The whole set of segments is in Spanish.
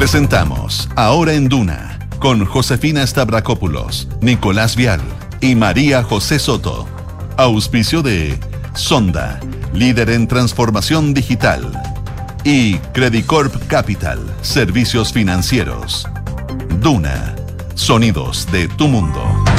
Presentamos Ahora en Duna con Josefina Stavrakopoulos, Nicolás Vial y María José Soto. Auspicio de Sonda, líder en transformación digital. Y Credicorp Capital, servicios financieros. Duna, sonidos de tu mundo.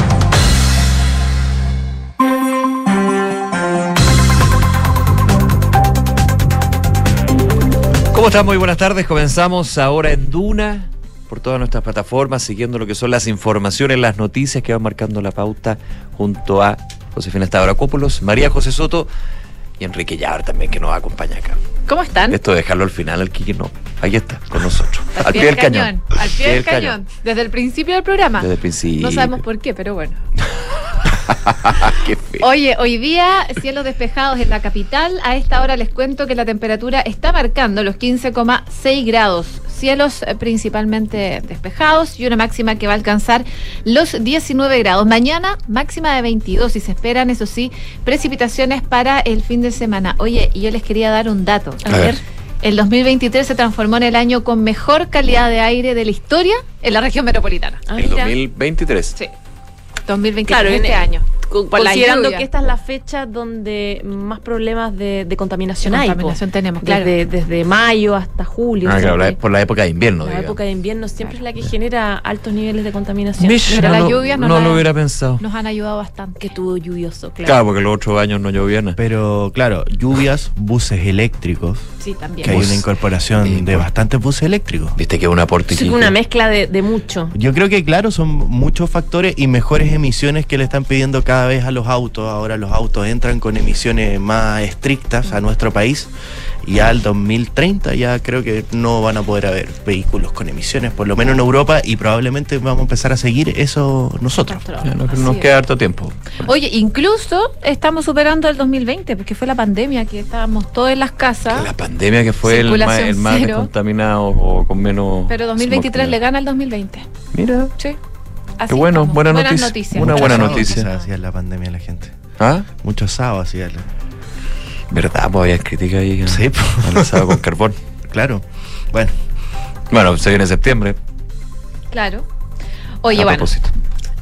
¿Cómo están? Muy buenas tardes. Comenzamos ahora en Duna por todas nuestras plataformas, siguiendo lo que son las informaciones, las noticias que van marcando la pauta junto a Josefina Stavrakopoulos, María José Soto y Enrique Llar también que nos acompaña acá. ¿Cómo están? Esto de dejarlo al final, al Kiki no. Ahí está, con nosotros. Al, pie del cañón. Al pie del cañón. Desde el principio del programa. Desde el principio. No sabemos por qué, pero bueno. Qué feo. Oye, hoy día cielos despejados en la capital. A esta hora les cuento que la temperatura está marcando los 15,6 grados. Cielos eh, principalmente despejados y una máxima que va a alcanzar los 19 grados. Mañana máxima de 22 y se esperan, eso sí, precipitaciones para el fin de semana. Oye, y yo les quería dar un dato. A ver. El 2023 se transformó en el año con mejor calidad de aire de la historia en la región metropolitana. Ah, el mira. 2023. Sí. 2023 Claro, en este el- año. Con- considerando que esta es la fecha donde más problemas de, de contaminación hay. po. contaminación tenemos, claro. Desde, desde mayo hasta julio. Ah, claro, la- por la época de invierno, la digamos. época de invierno siempre es la que genera altos niveles de contaminación. Mish, Pero no, las lluvias no no la- lo hubiera pensado. Nos han ayudado bastante. Que estuvo lluvioso, claro. Claro, porque los otros años no llovía nada. Pero claro, lluvias, buses eléctricos, Sí, también. que hay una incorporación de bastantes buses eléctricos. Viste que es un aporte. Sí, una mezcla de, de mucho. Yo creo que claro, son muchos factores y mejores emisiones que le están pidiendo cada vez a los autos. Ahora los autos entran con emisiones más estrictas a nuestro país y ya al 2030 ya creo que no van a poder haber vehículos con emisiones, por lo menos en Europa, y probablemente vamos a empezar a seguir eso nosotros. Ya, no- Así nos queda harto tiempo. Oye, incluso estamos superando el 2020, porque fue la pandemia que estábamos todos en las casas. La pandemia que fue el más, el más contaminado o con menos. Pero 2023 le gana al 2020. Mira, Sí. Así Qué bueno, buena Buenas noticia. noticias. Una buena noticia. hacía la pandemia la gente. ¿ah? Muchos sábados hacía la- ¿Verdad? Pues había crítica ahí. Sí, pues. Analizado con carbón. Claro. Bueno, Bueno, se viene septiembre. Claro. Oye, a bueno, propósito.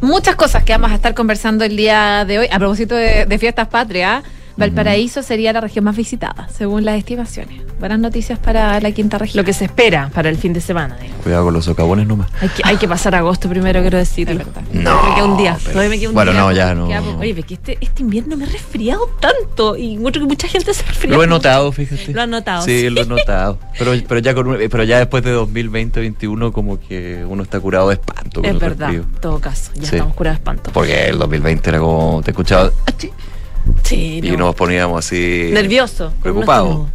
muchas cosas que vamos a estar conversando el día de hoy. A propósito de, de fiestas patrias, Valparaíso sería la región más visitada, según las estimaciones. Buenas noticias para la quinta región. Lo que se espera para el fin de semana. digamos. Cuidado con los socavones nomás. Hay que, hay que pasar agosto primero, quiero decirlo. Verdad. No, Me queda un día. pero- Todavía me queda un bueno, día. no, ya no. Queda. Oye, ve que este, este invierno me he resfriado tanto y mucho que mucha gente se ha resfriado. Lo he notado, fíjate. Lo has notado, Sí, sí. lo he notado. Pero, pero, ya con un- pero ya después de 2020-2021 como que uno está curado de espanto. con Es el verdad, en todo caso. Ya Sí. estamos curados de espanto. Porque el 2020 era como, te escuchaba Sí, y no. nos poníamos así... Nervioso. Preocupado.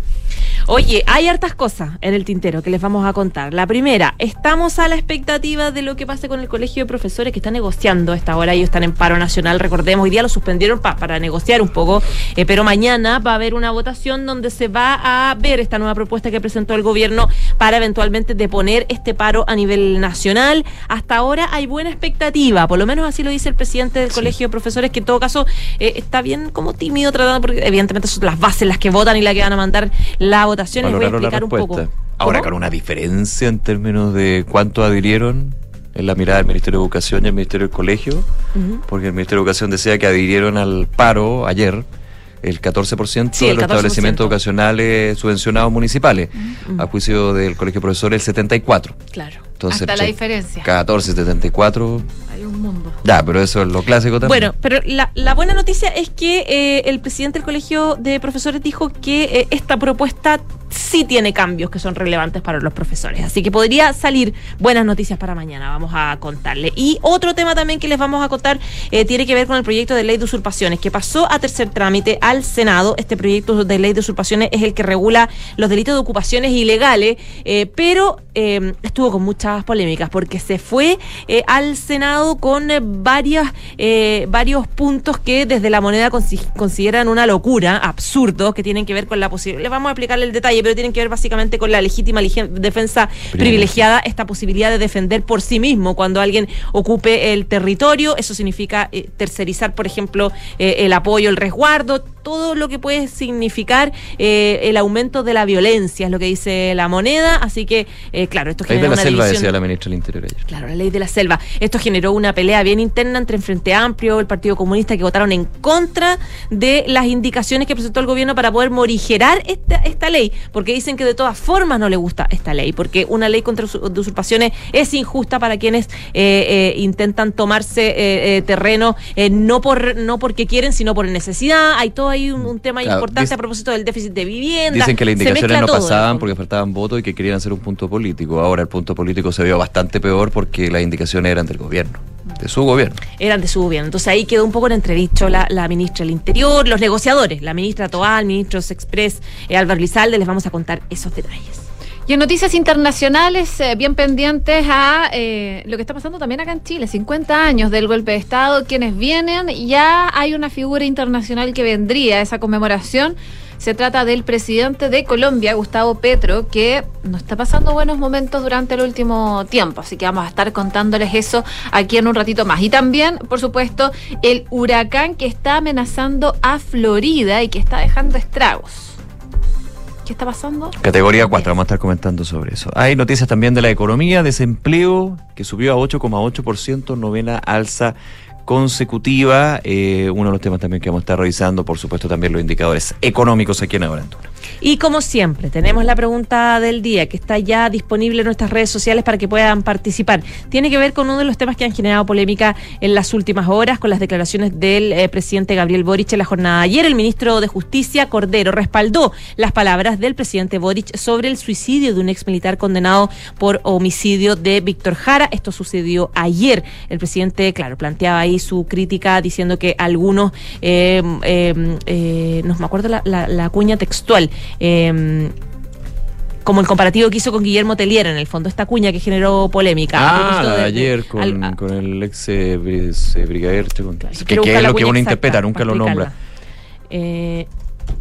Oye, hay hartas cosas en el tintero que les vamos a contar. La primera, estamos a la expectativa de lo que pase con el colegio de profesores que está negociando a esta hora. Ellos están en paro nacional, recordemos, hoy día lo suspendieron pa- para negociar un poco, eh, pero mañana va a haber una votación donde se va a ver esta nueva propuesta que presentó el gobierno para eventualmente deponer este paro a nivel nacional. Hasta ahora hay buena expectativa, por lo menos así lo dice el presidente del colegio de profesores, que en todo caso eh, está bien como tímido tratando, porque evidentemente son las bases las que votan y las que van a mandar la votación. Les voy a explicar un poco. Ahora ¿Cómo? con una diferencia en términos de cuánto adhirieron en la mirada del Ministerio de Educación y el Ministerio del Colegio, porque el Ministerio de Educación decía que adhirieron al paro ayer el 14% Sí, de los 14%. establecimientos educacionales subvencionados municipales, a juicio del Colegio de Profesores el 74%. Claro. Entonces, Hasta la diferencia. 14, 74, Hay un mundo. ya, pero eso es lo clásico también. Bueno, pero la, la buena noticia es que eh, el presidente del colegio de profesores dijo que eh, esta propuesta sí tiene cambios que son relevantes para los profesores. Así que podría salir buenas noticias para mañana, vamos a contarle. Y otro tema también que les vamos a contar eh, tiene que ver con el proyecto de ley de usurpaciones que pasó a tercer trámite al Senado. Este proyecto de ley de usurpaciones es el que regula los delitos de ocupaciones ilegales, eh, pero eh, estuvo con polémicas porque se fue eh, al Senado con eh, varias, eh, varios puntos que desde la moneda consi- consideran una locura, absurdos, que tienen que ver con la posibilidad. Les vamos a explicar el detalle, pero tienen que ver básicamente con la legítima defensa privilegiada, esta posibilidad de defender por sí mismo cuando alguien ocupe el territorio. Eso significa eh, tercerizar, por ejemplo, el apoyo, el resguardo todo lo que puede significar eh, el aumento de la violencia, es lo que dice la moneda. Así que, eh, claro, esto Ley de genera la una selva, división. decía la ministra del Interior ayer. Claro, la ley de la selva. Esto generó una pelea bien interna entre el Frente Amplio, el Partido Comunista, que votaron en contra de las indicaciones que presentó el gobierno para poder morigerar esta, esta ley, porque dicen que de todas formas no le gusta esta ley, porque una ley contra usurpaciones es injusta para quienes eh, eh, intentan tomarse eh, eh, terreno eh, no por no porque quieren, sino por necesidad. Hay todo ahí un, un tema Claro, importante a propósito del déficit de vivienda. Dicen que las indicaciones no todo, pasaban porque faltaban votos y que querían hacer un punto político. Ahora el punto político se vio bastante peor porque las indicaciones eran del gobierno, de su gobierno. eran de su gobierno. Entonces ahí quedó un poco en entredicho la, la ministra del Interior, los negociadores, la ministra Toal, el ministro Express, eh, Álvaro Lizalde, les vamos a contar esos detalles. Y en noticias internacionales, eh, bien pendientes a eh, lo que está pasando también acá en Chile, 50 años del golpe de Estado, quienes vienen, ya hay una figura internacional que vendría a esa conmemoración. Se trata del presidente de Colombia, Gustavo Petro, que no está pasando buenos momentos durante el último tiempo, así que vamos a estar contándoles eso aquí en un ratito más. Y también, por supuesto, el huracán que está amenazando a Florida y que está dejando estragos. ¿Qué está pasando? Categoría 4, vamos a estar comentando sobre eso. Hay noticias también de la economía, desempleo que subió a 8,8%, novena alza consecutiva. Eh, uno de los temas también que vamos a estar revisando, por supuesto, también los indicadores económicos aquí en Aventura. Y como siempre, tenemos la pregunta del día que está ya disponible en nuestras redes sociales para que puedan participar. Tiene que ver con uno de los temas que han generado polémica en las últimas horas, con las declaraciones del eh, presidente Gabriel Boric en la jornada de ayer. El ministro de Justicia, Cordero, respaldó las palabras del presidente Boric sobre el suicidio de un ex militar condenado por homicidio de Víctor Jara. Esto sucedió ayer. El presidente, claro, planteaba ahí su crítica diciendo que algunos, eh, eh, no me acuerdo la cuña textual, eh, como el comparativo que hizo con Guillermo Telier en el fondo, esta cuña que generó polémica. Ah, de de- ayer con, al- a- con el ex eh, eh, brigadier, con- Claro, que, que es lo que uno interpreta, nunca lo nombra. Eh,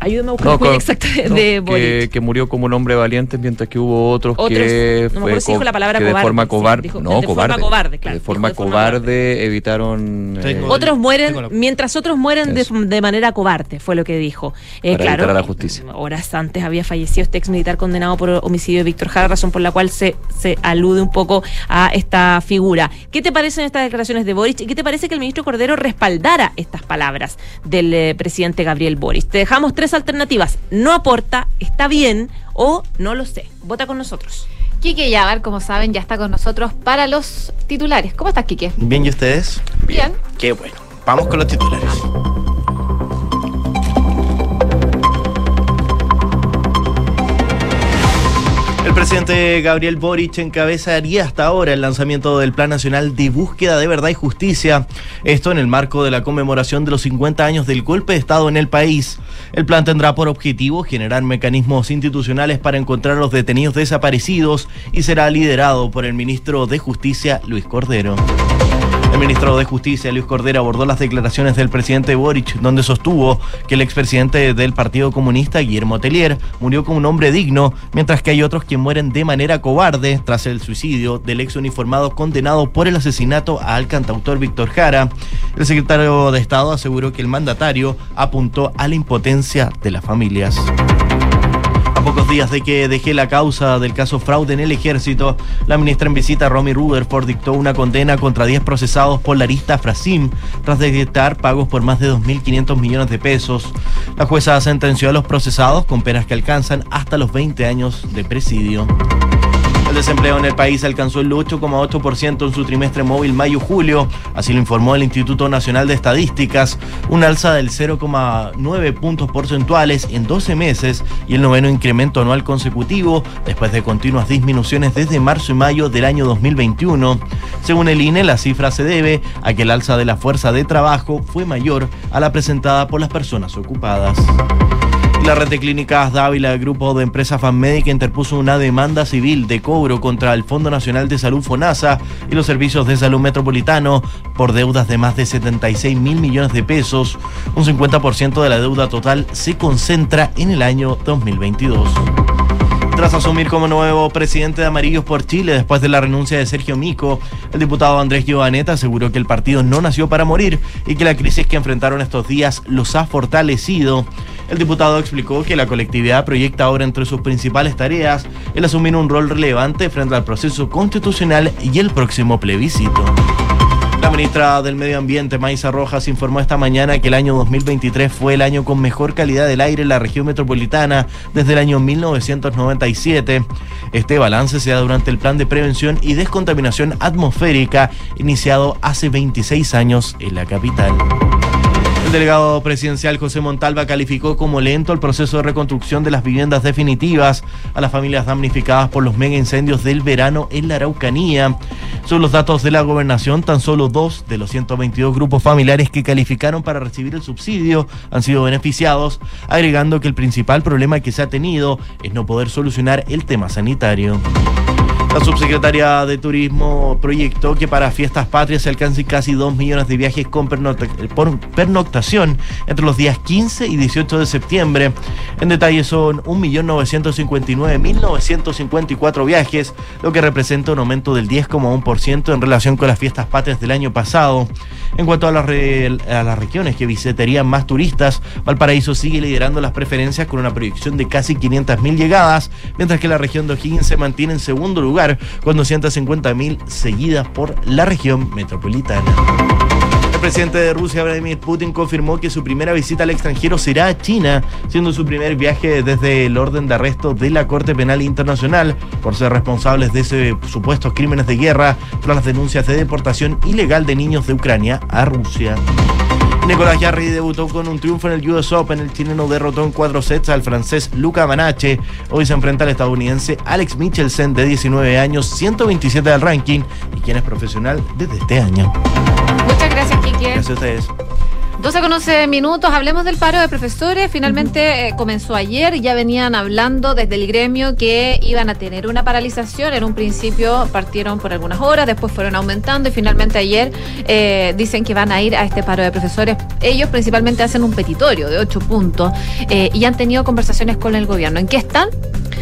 ayúdame a buscar No, con- exacta de, no, de que, Boric. que murió como un hombre valiente mientras que hubo otros, Otros, que no me acuerdo si dijo la palabra que de cobarde, forma sí, cobarde dijo- no de forma cobarde, cobarde, claro, de dijo forma de forma cobarde evitaron eh, Otros mueren, mientras otros mueren de, manera cobarde, fue lo que dijo. Eh, Para claro, evitar a la justicia. horas antes había fallecido este ex militar condenado por homicidio de Víctor Jara, razón por la cual se, se alude un poco a esta figura. ¿Qué te parecen estas declaraciones de Boric? ¿Y qué te parece que el ministro Cordero respaldara estas palabras del eh, presidente Gabriel Boric? Te dejamos tres alternativas. No aporta, está bien o no lo sé. Vota con nosotros. Quique Yabar, como saben, ya está con nosotros para los titulares. ¿Cómo estás, Quique? Bien, ¿y ustedes? Bien. Qué bueno. Vamos con los titulares. El presidente Gabriel Boric encabezaría hasta ahora el lanzamiento del Plan Nacional de Búsqueda de Verdad y Justicia. Esto en el marco de la conmemoración de los 50 años del golpe de Estado en el país. El plan tendrá por objetivo generar mecanismos institucionales para encontrar a los detenidos desaparecidos y será liderado por el ministro de Justicia, Luis Cordero. El ministro de Justicia, Luis Cordero, abordó las declaraciones del presidente Boric, donde sostuvo que el expresidente del Partido Comunista, Guillermo Tellier, murió como un hombre digno, mientras que hay otros que mueren de manera cobarde tras el suicidio del ex uniformado condenado por el asesinato al cantautor Víctor Jara. El secretario de Estado aseguró que el mandatario apuntó a la impotencia de las familias. Pocos días de que dejé la causa del caso fraude en el ejército, la ministra en visita Romy Rutherford dictó una condena contra 10 procesados por la arista Frasim tras detectar pagos por más de 2.500 millones de pesos. La jueza sentenció a los procesados con penas que alcanzan hasta los 20 años de presidio. El desempleo en el país alcanzó el 8,8% en su trimestre móvil mayo-julio, así lo informó el Instituto Nacional de Estadísticas, un alza del 0,9 puntos porcentuales en 12 meses y el noveno incremento anual consecutivo después de continuas disminuciones desde marzo y mayo del año 2021. Según el INE, la cifra se debe a que el alza de la fuerza de trabajo fue mayor a la presentada por las personas ocupadas. La red de clínicas Dávila, el grupo de empresas FanMedic, interpuso una demanda civil de cobro contra el Fondo Nacional de Salud FONASA y los servicios de salud metropolitano por deudas de más de 76 mil millones de pesos. Un 50% de la deuda total se concentra en el año 2022. Tras asumir como nuevo presidente de Amarillos por Chile después de la renuncia de Sergio Mico, el diputado Andrés Giovaneta aseguró que el partido no nació para morir y que la crisis que enfrentaron estos días los ha fortalecido. El diputado explicó que la colectividad proyecta ahora entre sus principales tareas el asumir un rol relevante frente al proceso constitucional y el próximo plebiscito. La ministra del Medio Ambiente, Maisa Rojas, informó esta mañana que el año 2023 fue el año con mejor calidad del aire en la región metropolitana desde el año 1997. Este balance se da durante el plan de prevención y descontaminación atmosférica iniciado hace 26 años en la capital. El delegado presidencial José Montalva calificó como lento el proceso de reconstrucción de las viviendas definitivas a las familias damnificadas por los mega incendios del verano en la Araucanía. Son los datos de la gobernación, tan solo dos de los 122 grupos familiares que calificaron para recibir el subsidio han sido beneficiados, agregando que el principal problema que se ha tenido es no poder solucionar el tema sanitario. La subsecretaria de Turismo proyectó que para fiestas patrias se alcancen casi 2 millones de viajes con pernoctación entre los días 15 y 18 de septiembre. En detalle son 1.959.954 viajes, lo que representa un aumento del 10,1% en relación con las fiestas patrias del año pasado. En cuanto a las, regiones que visitarían más turistas, Valparaíso sigue liderando las preferencias con una proyección de casi 500.000 llegadas, mientras que la región de O'Higgins se mantiene en segundo lugar con 250.000 seguidas por la región metropolitana. Presidente de Rusia, Vladimir Putin, confirmó que su primera visita al extranjero será a China, siendo su primer viaje desde el orden de arresto de la Corte Penal Internacional por ser responsables de ese supuestos crímenes de guerra tras las denuncias de deportación ilegal de niños de Ucrania a Rusia. Nicolás Jarry debutó con un triunfo en el US Open. El chileno derrotó en cuatro sets al francés Luca Manache. Hoy se enfrenta al estadounidense Alex Michelsen, de 19 años, 127 del ranking y quien es profesional desde este año. Gracias, Kiki. Gracias a ustedes. 12 con 11 minutos, hablemos del paro de profesores. Finalmente eh, comenzó ayer, ya venían hablando desde el gremio que iban a tener una paralización. En un principio partieron por algunas horas, después fueron aumentando y finalmente ayer eh, dicen que van a ir a este paro de profesores. Ellos principalmente hacen un petitorio de 8 puntos eh, y han tenido conversaciones con el gobierno. ¿En qué están?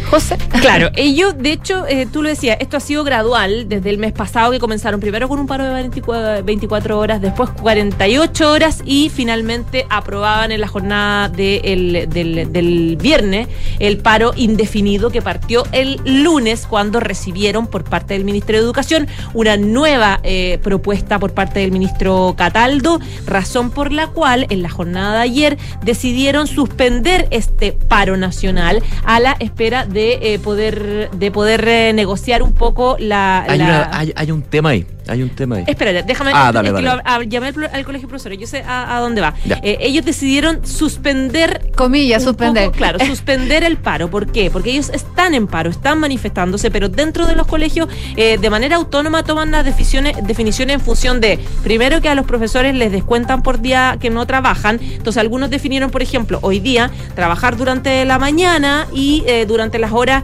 José. Claro, ellos, de hecho, eh, tú lo decías, esto ha sido gradual desde el mes pasado que comenzaron primero con un paro de 24, 24 horas, después 48 horas y finalmente aprobaban en la jornada de el- del, del viernes el paro indefinido que partió el lunes cuando recibieron por parte del Ministerio de Educación una nueva eh, propuesta por parte del ministro Cataldo, razón por la cual en la jornada de ayer decidieron suspender este paro nacional a la espera de eh, poder de poder eh, negociar un poco la, Hay, la- una- hay- hay un tema ahí. Hay un tema ahí. Espérate, déjame. Ah, dale, es que dale. lo- a- llamé al, al colegio de profesores, yo sé a, a dónde va. Eh, ellos decidieron suspender. Comillas, suspender. poco, claro, suspender el paro. ¿Por qué? Porque ellos están en paro, están manifestándose, pero dentro de los colegios, eh, de manera autónoma, toman las definiciones, definiciones en función de, primero, que a los profesores les descuentan por día que no trabajan. Entonces, algunos definieron, por ejemplo, hoy día, trabajar durante la mañana y eh, durante las horas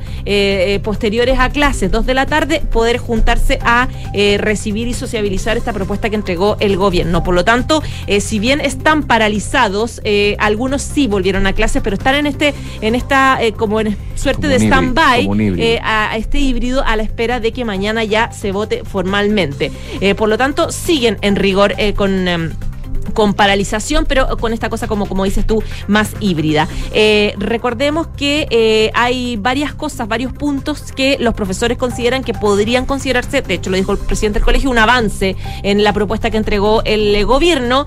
posteriores a clases, dos de la tarde, poder juntarse a eh, recibir y sociabilizar esta propuesta que entregó el gobierno. Por lo tanto, eh, si bien están paralizados, eh, algunos sí volvieron a clases, pero están en este, en esta eh, como en suerte Como de stand-by a, a este híbrido a la espera de que mañana ya se vote formalmente. Por lo tanto, siguen en rigor con. Con paralización, pero con esta cosa como, como dices tú, más híbrida. Eh, recordemos que eh, hay varias cosas, varios puntos que los profesores consideran que podrían considerarse, de hecho lo dijo el presidente del colegio, un avance en la propuesta que entregó el eh, gobierno.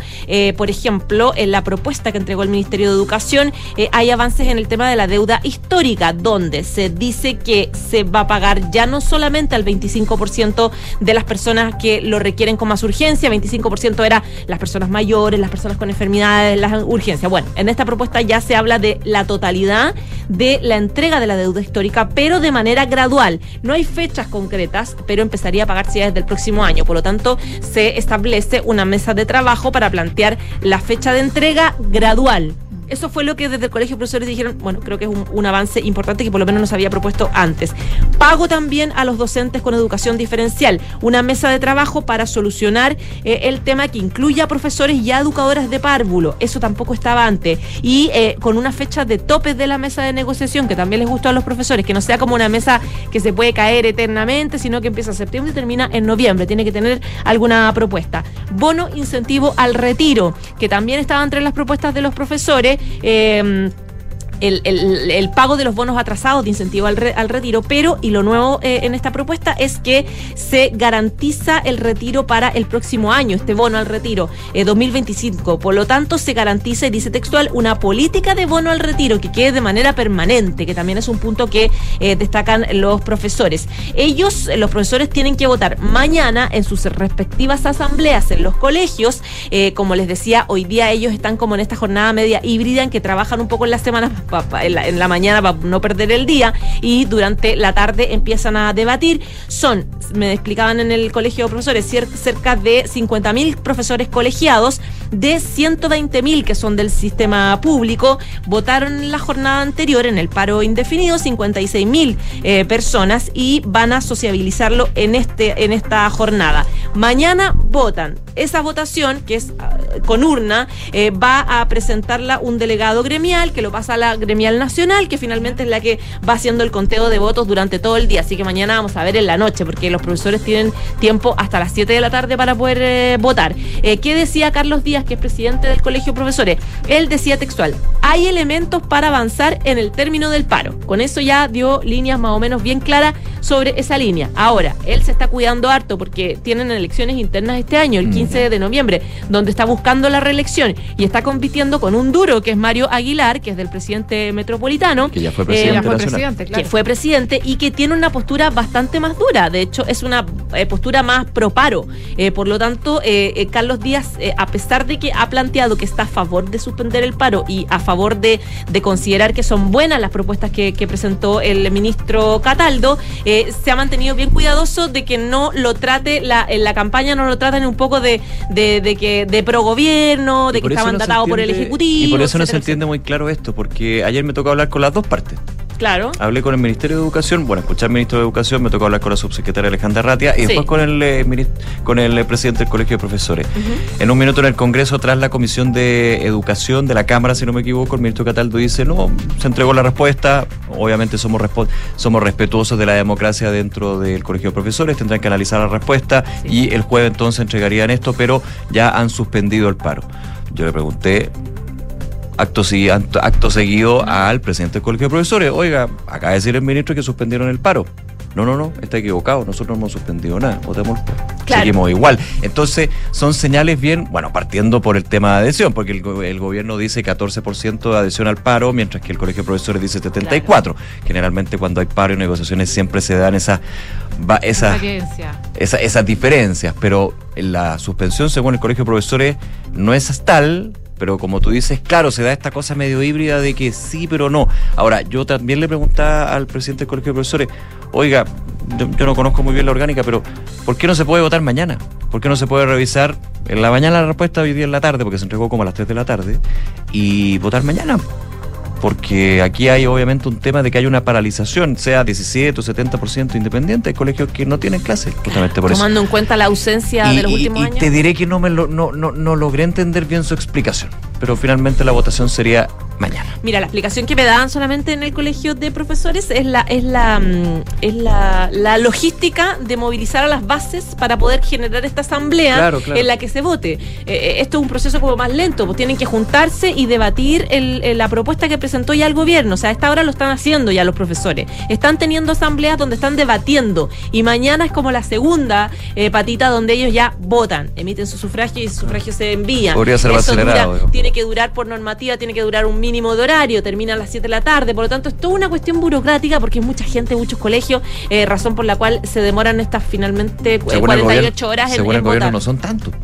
Por ejemplo, en la propuesta que entregó el Ministerio de Educación, hay avances en el tema de la deuda histórica, donde se dice que se va a pagar ya no solamente al 25% de las personas que lo requieren con más urgencia, 25% era las personas las personas con enfermedades, las urgencias. Bueno, en esta propuesta ya se habla de la totalidad de la entrega de la deuda histórica, pero de manera gradual. No hay fechas concretas, pero empezaría a pagarse ya desde el próximo año. Por lo tanto, se establece una mesa de trabajo para plantear la fecha de entrega gradual. Eso fue lo que desde el Colegio de Profesores dijeron, bueno, creo que es un, avance importante que por lo menos nos había propuesto antes. pago también a los docentes con educación diferencial, una mesa de trabajo para solucionar eh, el tema que incluya a profesores y a educadoras de párvulo, eso tampoco estaba antes, y eh, con una fecha de tope de la mesa de negociación que también les gustó a los profesores, que no sea como una mesa que se puede caer eternamente, sino que empieza en septiembre y termina en noviembre, tiene que tener alguna propuesta. Bono incentivo al retiro, que también estaba entre las propuestas de los profesores. Eh, el, pago de los bonos atrasados de incentivo al, re- al retiro, pero, y lo nuevo eh, en esta propuesta es que se garantiza el retiro para el próximo año, este bono al retiro, eh, 2025. Por lo tanto, se garantiza, y dice textual, una política de bono al retiro que quede de manera permanente, que también es un punto que eh, destacan los profesores. Ellos, los profesores, tienen que votar mañana en sus respectivas asambleas en los colegios. Eh, como les decía, hoy día ellos están como en esta jornada media híbrida en que trabajan un poco en las semanas, pa- pa- en, la, en la mañana para no perder el día y durante la tarde empiezan a debatir. Son, me explicaban en el colegio de profesores, cerca de 50.000 profesores colegiados, de 120.000 que son del sistema público, votaron en la jornada anterior en el paro indefinido 56.000 eh, personas y van a sociabilizarlo en, este, en esta jornada. Mañana votan. Esa votación, que es ah, con urna, eh, va a presentarla un delegado gremial que lo pasa a la gremial nacional, que finalmente es la que va haciendo el conteo de votos durante todo el día. Así que mañana vamos a ver en la noche, porque los profesores tienen tiempo hasta las 7 de la tarde para poder eh, votar. Eh, ¿Qué decía Carlos Díaz, que es presidente del Colegio de Profesores? Él decía textual, hay elementos para avanzar en el término del paro. Con eso ya dio líneas más o menos bien claras sobre esa línea. Ahora, él se está cuidando harto porque tienen elecciones internas este año, el 15 de noviembre, donde está buscando la reelección y está compitiendo con un duro que es Mario Aguilar, que es del presidente metropolitano. Que ya fue Eh, presidente Ya fue nacional. presidente, claro. que fue presidente y que tiene una postura bastante más dura. De hecho, es una eh, postura más pro paro. Eh, por lo tanto, eh, eh, Carlos Díaz, eh, a pesar de que ha planteado que está a favor de suspender el paro y a favor de, de considerar que son buenas las propuestas que, que presentó el ministro Cataldo, eh, se ha mantenido bien cuidadoso de que no lo trate, la, en la campaña no lo traten un poco de, de, de que de pro gobierno, de Y que está no mandatado por el Ejecutivo. Y por eso no se etcétera, entiende muy claro esto, porque ayer me tocó hablar con las dos partes. Claro. Hablé con el Ministerio de Educación, bueno, escuché al Ministro de Educación, me tocó hablar con la subsecretaria Alejandra Ratia y Sí. después con el, eh, con el eh, presidente del Colegio de Profesores. En un minuto en el Congreso, tras la Comisión de Educación de la Cámara, si no me equivoco, el ministro Cataldo dice, no, se entregó la respuesta, obviamente somos, somos respetuosos de la democracia dentro del Colegio de Profesores, tendrán que analizar la respuesta y el jueves entonces entregarían esto, pero ya han suspendido el paro. Yo le pregunté acto, acto, seguido al presidente del Colegio de Profesores. Oiga, acaba de decir el ministro que suspendieron el paro. No, no, no, está equivocado. Nosotros no hemos suspendido nada. Votemos. Claro. Seguimos igual. Entonces, son señales bien, bueno, partiendo por el tema de adhesión, porque el, go- el gobierno dice 14% de adhesión al paro, mientras que el Colegio de Profesores dice 74%. Generalmente, cuando hay paro y negociaciones, siempre se dan esas. esas Experiencia. esa- esas diferencias, pero la suspensión, según el Colegio de Profesores, no es tal, pero como tú dices, claro, se da esta cosa medio híbrida de que sí, pero no. Ahora, yo también le preguntaba al presidente del Colegio de Profesores, oiga, yo, no conozco muy bien la orgánica, pero ¿por qué no se puede votar mañana? ¿Por qué no se puede revisar en la mañana la respuesta hoy día en la tarde, porque se entregó como a las 3 de la tarde, y votar mañana? Porque aquí hay obviamente un tema de que hay una paralización, sea 17 o 70% independiente, hay colegios que no tienen clases, justamente por eso. Tomando en cuenta la ausencia Y, de los y- últimos y años. te diré que no, me lo, no, no, no logré entender bien su explicación, pero finalmente la votación sería mañana. Mira, la explicación que me daban solamente en el colegio de profesores es la es la mm, es la, la logística de movilizar a las bases para poder generar esta asamblea Claro, claro. en la que se vote. Eh, eh, esto es un proceso como más lento, pues tienen que juntarse y debatir el- el- la propuesta que presentó ya el gobierno. O sea, a esta hora lo están haciendo ya los profesores. Están teniendo asambleas donde están debatiendo y mañana es como la segunda eh, patita donde ellos ya votan, emiten su sufragio y su sufragio se envía. Podría ser más dura- acelerado. Tiene que durar por normativa, tiene que durar un mínimo de horario, termina a las 7 de la tarde, por lo tanto es toda una cuestión burocrática porque hay mucha gente, muchos colegios, eh, razón por la cual se demoran estas finalmente eh, Según el 48 gobierno- horas en, según el gobierno votar. no son tantos.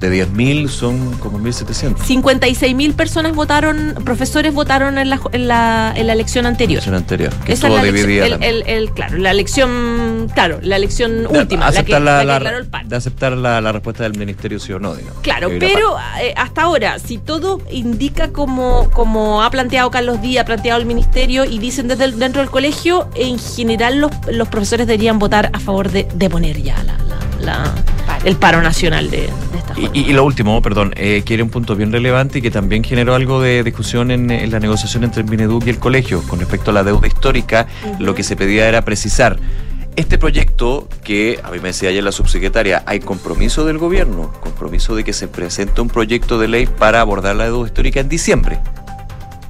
De 10.000 son como 1.700. 56 mil personas votaron, profesores votaron en la, en la, en la elección anterior. elección anterior, que Esa es la elección, dividida el, también. el- el- claro, la elección, claro, la elección De última, la que, la que la- el de aceptar la, la respuesta del ministerio sí o no, digamos. Claro, la pero eh, hasta ahora, si todo indica como, como ha planteado Carlos Díaz, ha planteado el ministerio y dicen desde dentro del colegio, en general los, los profesores deberían votar a favor de, de poner ya la, la- el paro nacional de, de esta Y, jornada. y- y lo último, perdón, eh, quiere un punto bien relevante y que también generó algo de discusión en, en la negociación entre el Mineduc y el colegio con respecto a la deuda histórica. Lo que se pedía era precisar. Este proyecto, que a mí me decía ayer la subsecretaria, hay compromiso del gobierno, compromiso de que se presente un proyecto de ley para abordar la deuda histórica en diciembre.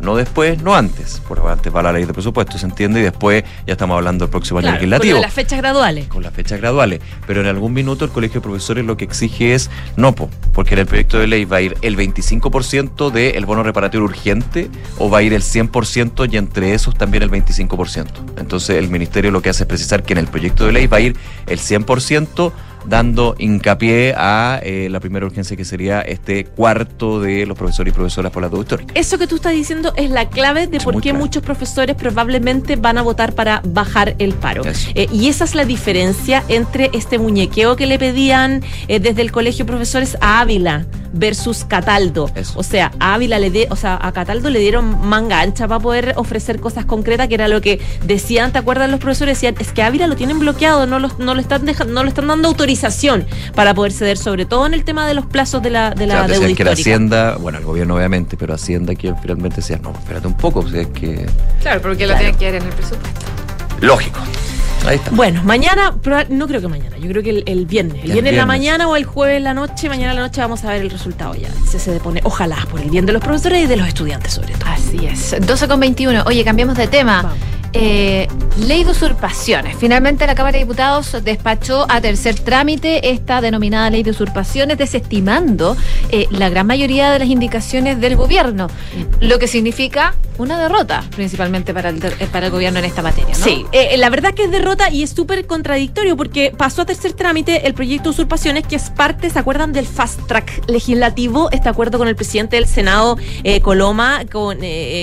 No después, no antes. Por antes va la ley de presupuesto, se entiende, y después ya estamos hablando del próximo año Claro, con legislativo de las fechas graduales. con las fechas graduales. Pero en algún minuto el Colegio de Profesores lo que exige es no, po, porque en el proyecto de ley va a ir el 25% del bono reparatorio urgente o va a ir el 100% y entre esos también el 25%. Entonces el Ministerio lo que hace es precisar que en el proyecto de ley va a ir el 100% dando hincapié a eh, la primera urgencia que sería este cuarto de los profesores y profesoras por la deuda histórica. Eso que tú estás diciendo es la clave de Es por qué clave. muchos profesores probablemente van a votar para bajar el paro. Eh, y esa es la diferencia entre este muñequeo que le pedían eh, desde el colegio de profesores a Ávila versus Cataldo. Eso. O sea, a Ávila le de, o sea, a Cataldo le dieron manga ancha para poder ofrecer cosas concretas, que era lo que decían, ¿te acuerdas los profesores? Decían, es que Ávila lo tienen bloqueado, no, lo- no, lo están dejando, no le están dando autorización para poder ceder, sobre todo en el tema de los plazos de la, de O la sea, deuda que la. Hacienda, bueno, el gobierno obviamente, pero Hacienda que finalmente decía, no, espérate un poco, o sea, es que Claro, porque Claro. lo tienen que ver en el presupuesto. lógico. Ahí está. Bueno, mañana, no creo que mañana, yo creo que el, el viernes. El, El viernes en la viernes. mañana o el jueves en la noche, mañana en la noche vamos a ver el resultado ya. Se, se depone, ojalá, por el bien de los profesores y de los estudiantes sobre todo. Así es. 12 con 21. Oye, cambiamos de tema. Vamos. Eh, ley de usurpaciones. Finalmente la Cámara de Diputados despachó a tercer trámite esta denominada ley de usurpaciones, desestimando eh, la gran mayoría de las indicaciones del gobierno, lo que significa una derrota principalmente para el, eh, para el gobierno en esta materia. Sí, la verdad que es derrota y es súper contradictorio porque pasó a tercer trámite el proyecto de usurpaciones que es parte, ¿se acuerdan del fast track legislativo? Este acuerdo con el presidente del Senado, Coloma, con,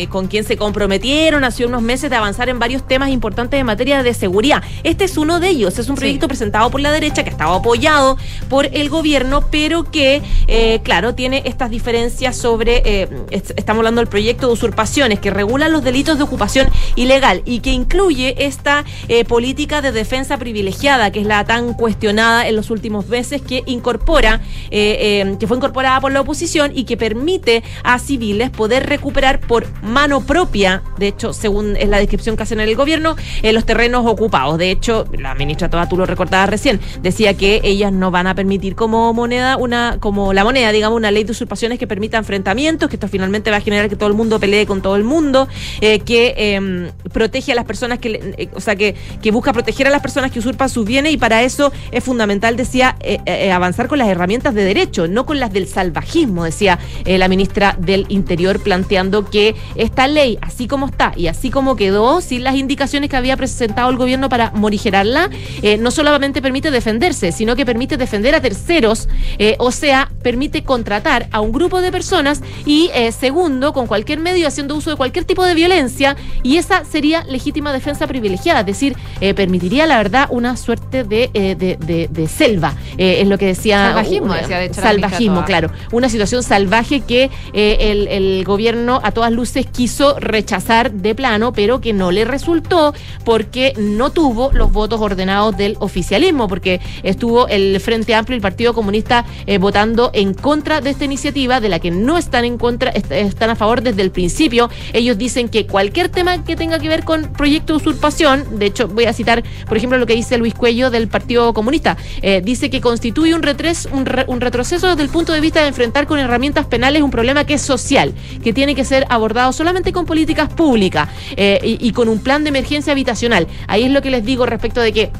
con quien se comprometieron hace unos meses de avanzar en varios temas importantes en materia de seguridad. Este es uno de ellos, es un Sí. proyecto presentado por la derecha que ha estado apoyado por el gobierno, pero que, eh, claro, tiene estas diferencias sobre, eh, est- estamos hablando del proyecto de usurpaciones que regula los delitos de ocupación ilegal y que incluye esta eh, política de defensa privilegiada, que es la tan cuestionada en los últimos meses, que incorpora, eh, que fue incorporada por la oposición y que permite a civiles poder recuperar por mano propia, de hecho, según es la descripción que en el gobierno, eh, los terrenos ocupados. De hecho, la ministra Toda, tú lo recordabas recién, decía que ellas no van a permitir como moneda, una, como la moneda, digamos, una ley de usurpaciones que permita enfrentamientos, que esto finalmente va a generar que todo el mundo pelee con todo el mundo, eh, que eh, protege a las personas que, eh, o sea, que, que busca proteger a las personas que usurpan sus bienes y para eso es fundamental, decía, eh, avanzar con las herramientas de derecho, no con las del salvajismo, decía la ministra del Interior, planteando que esta ley, así como está y así como quedó, las indicaciones que había presentado el gobierno para morigerarla, eh, no solamente permite defenderse, sino que permite defender a terceros, eh, o sea, permite contratar a un grupo de personas y, eh, segundo, con cualquier medio haciendo uso de cualquier tipo de violencia, y esa sería legítima defensa privilegiada, es decir, permitiría, la verdad, una suerte de, de, de- de selva, es lo que decía. Salvajismo, decía, de hecho, Salvajismo, claro. Una situación salvaje que el, el gobierno a todas luces quiso rechazar de plano, pero que no le resultó porque no tuvo los votos ordenados del oficialismo, porque estuvo el Frente Amplio y el Partido Comunista eh, votando en contra de esta iniciativa, de la que no están en contra, est- están a favor desde el principio. Ellos dicen que cualquier tema que tenga que ver con proyecto de usurpación, de hecho voy a citar, por ejemplo, lo que dice Luis Cuello del Partido Comunista, eh, dice que constituye un, retres- un, re- un retroceso desde el punto de vista de enfrentar con herramientas penales un problema que es social, que tiene que ser abordado solamente con políticas públicas eh, y, y con un plan de emergencia habitacional. Ahí es lo que les digo respecto de que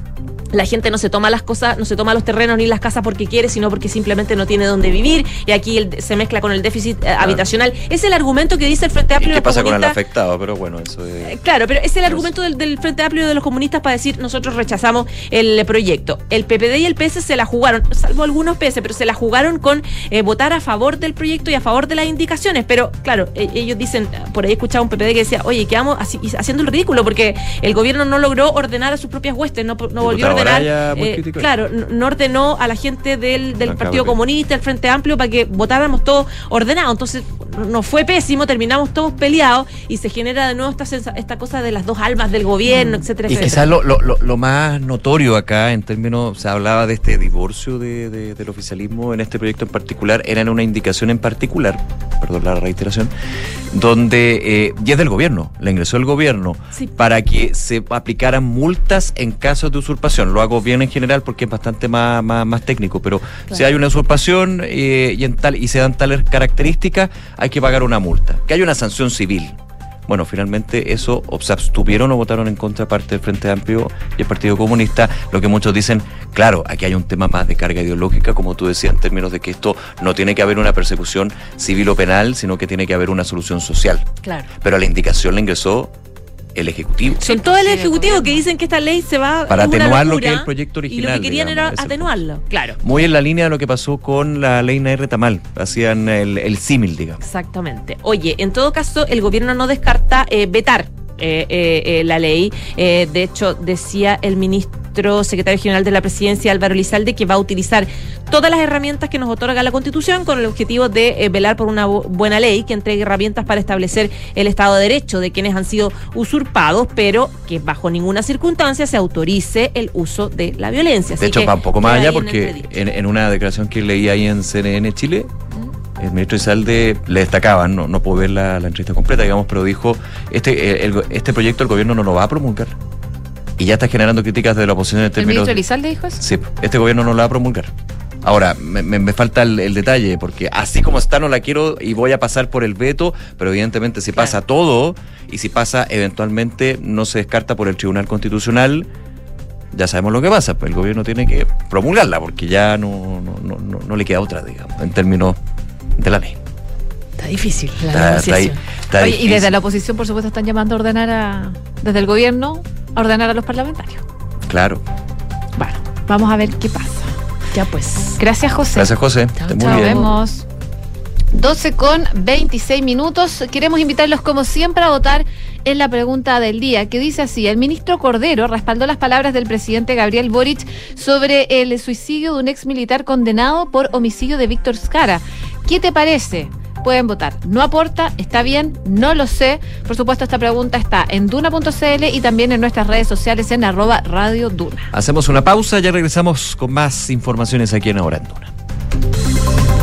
la gente no se toma las cosas, no se toma los terrenos ni las casas porque quiere, sino porque simplemente no tiene dónde vivir y aquí el- se mezcla con el déficit eh, habitacional. Es el argumento que dice el Frente ¿Y Amplio y qué pasa con el afectado? Pero bueno, eso es... Eh, Claro, pero es el argumento del, del Frente Amplio de los comunistas para decir nosotros rechazamos el proyecto. El PPD y el PS se la jugaron, salvo algunos PS, pero se la jugaron con eh, votar a favor del proyecto y a favor de las indicaciones. Pero claro, eh, ellos dicen, por ahí escuchaba un PPD que decía, oye, quedamos así, haciendo el ridículo porque el gobierno no logró ordenar a sus propias huestes, no, no volvió a ordenar. Eh, claro, no, no ordenó a la gente del, del Partido. Comunista, el Frente Amplio, para que votáramos todos ordenados. Entonces, nos fue pésimo, terminamos todos peleados y se genera de nuevo esta, esta cosa de las dos almas del gobierno, etcétera, Y etcétera. quizás lo, lo, lo- lo más notorio acá, en términos, se hablaba de este divorcio de- de- del oficialismo en este proyecto en particular, era en una indicación en particular, perdón la reiteración, donde, eh, y es del gobierno, la ingresó el gobierno, Sí. para que se aplicaran multas en casos de usurpación. Lo hago bien en general porque es bastante más, más, más técnico, pero si hay una usurpación eh, y, en tal, y se dan tales características, hay que pagar una multa, que hay una sanción civil. Bueno, finalmente eso o se abstuvieron o votaron en contra parte del Frente Amplio y el Partido Comunista, lo que muchos dicen, claro, aquí hay un tema más de carga ideológica, como tú decías, en términos de que esto no tiene que haber una persecución civil o penal, sino que tiene que haber una solución social. Claro. Pero a la indicación le ingresó el Ejecutivo. Son todo el Ejecutivo que dicen que esta ley se va Para atenuar lo que es el proyecto Y lo original, que querían digamos, era atenuarlo. Claro. Muy en la línea de lo que pasó con la ley Nair Tamal, hacían el, el símil, digamos. Exactamente. Oye, en todo caso, el gobierno no descarta eh, vetar eh, eh, eh, la ley. Eh, de hecho, decía el ministro secretario general de la presidencia, Álvaro Lizalde, que va a utilizar todas las herramientas que nos otorga la Constitución con el objetivo de eh, velar por una bu- buena ley que entregue herramientas para establecer el Estado de Derecho de quienes han sido usurpados, pero que bajo ninguna circunstancia se autorice el uso de la violencia. De hecho, que va un poco más allá porque en, en una declaración que leí ahí en CNN Chile, el ministro Izalde le destacaba, no, no puedo ver la, la entrevista completa, digamos, pero dijo, este, el- este proyecto el gobierno no lo va a promulgar. Y ya está generando críticas de la oposición en ¿El términos... ministro Elizalde dijo eso? Sí, este gobierno no lo va a promulgar. Ahora, me, me- me falta el, el detalle, porque así como está no la quiero y voy a pasar por el veto, pero evidentemente si pasa todo y si pasa eventualmente no se descarta por el Tribunal Constitucional, ya sabemos lo que pasa, pues el gobierno tiene que promulgarla, porque ya no, no, no, no- no le queda otra, digamos, en términos de la ley. Está difícil la Está- está ahí- negociación. está Oye, y desde la oposición, por supuesto, están llamando a ordenar a, desde el gobierno, a ordenar a los parlamentarios. Claro. Bueno, vamos a ver qué pasa. Ya pues. Gracias, José. Gracias, José. Chao, Muy Nos bien. vemos. 12 con 26 minutos. Queremos invitarlos, como siempre, a votar en la pregunta del día, que dice así: El ministro Cordero respaldó las palabras del presidente Gabriel Boric sobre el suicidio de un ex militar condenado por homicidio de Víctor Skara. ¿Qué te parece? Pueden votar. No aporta, está bien, no lo sé. Por supuesto, esta pregunta está en duna.cl y también en nuestras redes sociales en arroba Radio Duna. Hacemos una pausa, ya regresamos con más informaciones aquí en Ahora en Duna.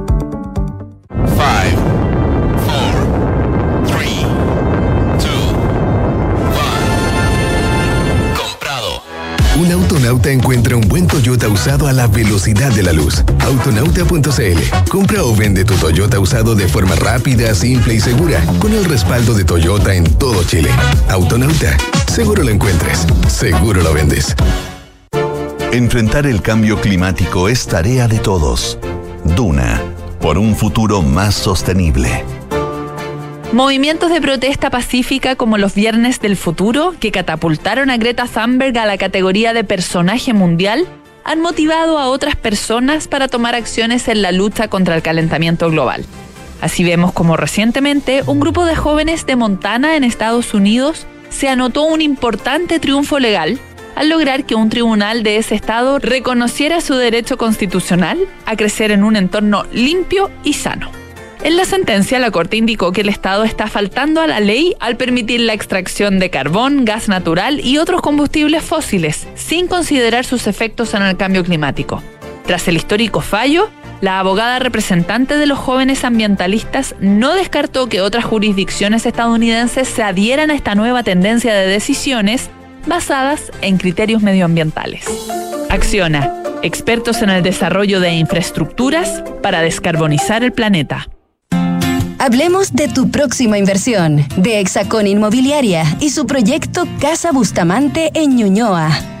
autonauta encuentra un buen Toyota usado a la velocidad de la luz. Autonauta.cl. Compra o vende tu Toyota usado de forma rápida, simple y segura, con el respaldo de Toyota en todo Chile. Autonauta. Seguro lo encuentres. Seguro lo vendes. Enfrentar el cambio climático es tarea de todos. Duna, por un futuro más sostenible. Movimientos de protesta pacífica como los Viernes del Futuro, que catapultaron a Greta Thunberg a la categoría de personaje mundial, han motivado a otras personas para tomar acciones en la lucha contra el calentamiento global. Así vemos como recientemente un grupo de jóvenes de Montana en Estados Unidos se anotó un importante triunfo legal al lograr que un tribunal de ese estado reconociera su derecho constitucional a crecer en un entorno limpio y sano. En la sentencia, la Corte indicó que el Estado está faltando a la ley al permitir la extracción de carbón, gas natural y otros combustibles fósiles, sin considerar sus efectos en el cambio climático. Tras el histórico fallo, la abogada representante de los jóvenes ambientalistas no descartó que otras jurisdicciones estadounidenses se adhieran a esta nueva tendencia de decisiones basadas en criterios medioambientales. Acciona, expertos en el desarrollo de infraestructuras para descarbonizar el planeta. Hablemos de tu próxima inversión, de Hexacón Inmobiliaria y su proyecto Casa Bustamante en Ñuñoa.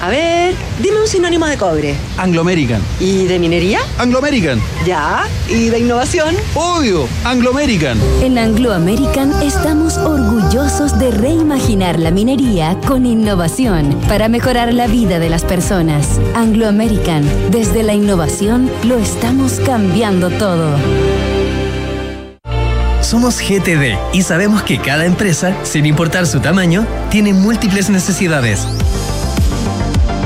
A ver, dime un sinónimo de cobre. Anglo American. ¿Y de minería? Anglo American. Ya. ¿Y de innovación? Obvio, Anglo American. En Anglo American estamos orgullosos de reimaginar la minería con innovación para mejorar la vida de las personas. Anglo American, desde la innovación lo estamos cambiando todo. Somos GTD y sabemos que cada empresa, sin importar su tamaño, tiene múltiples necesidades.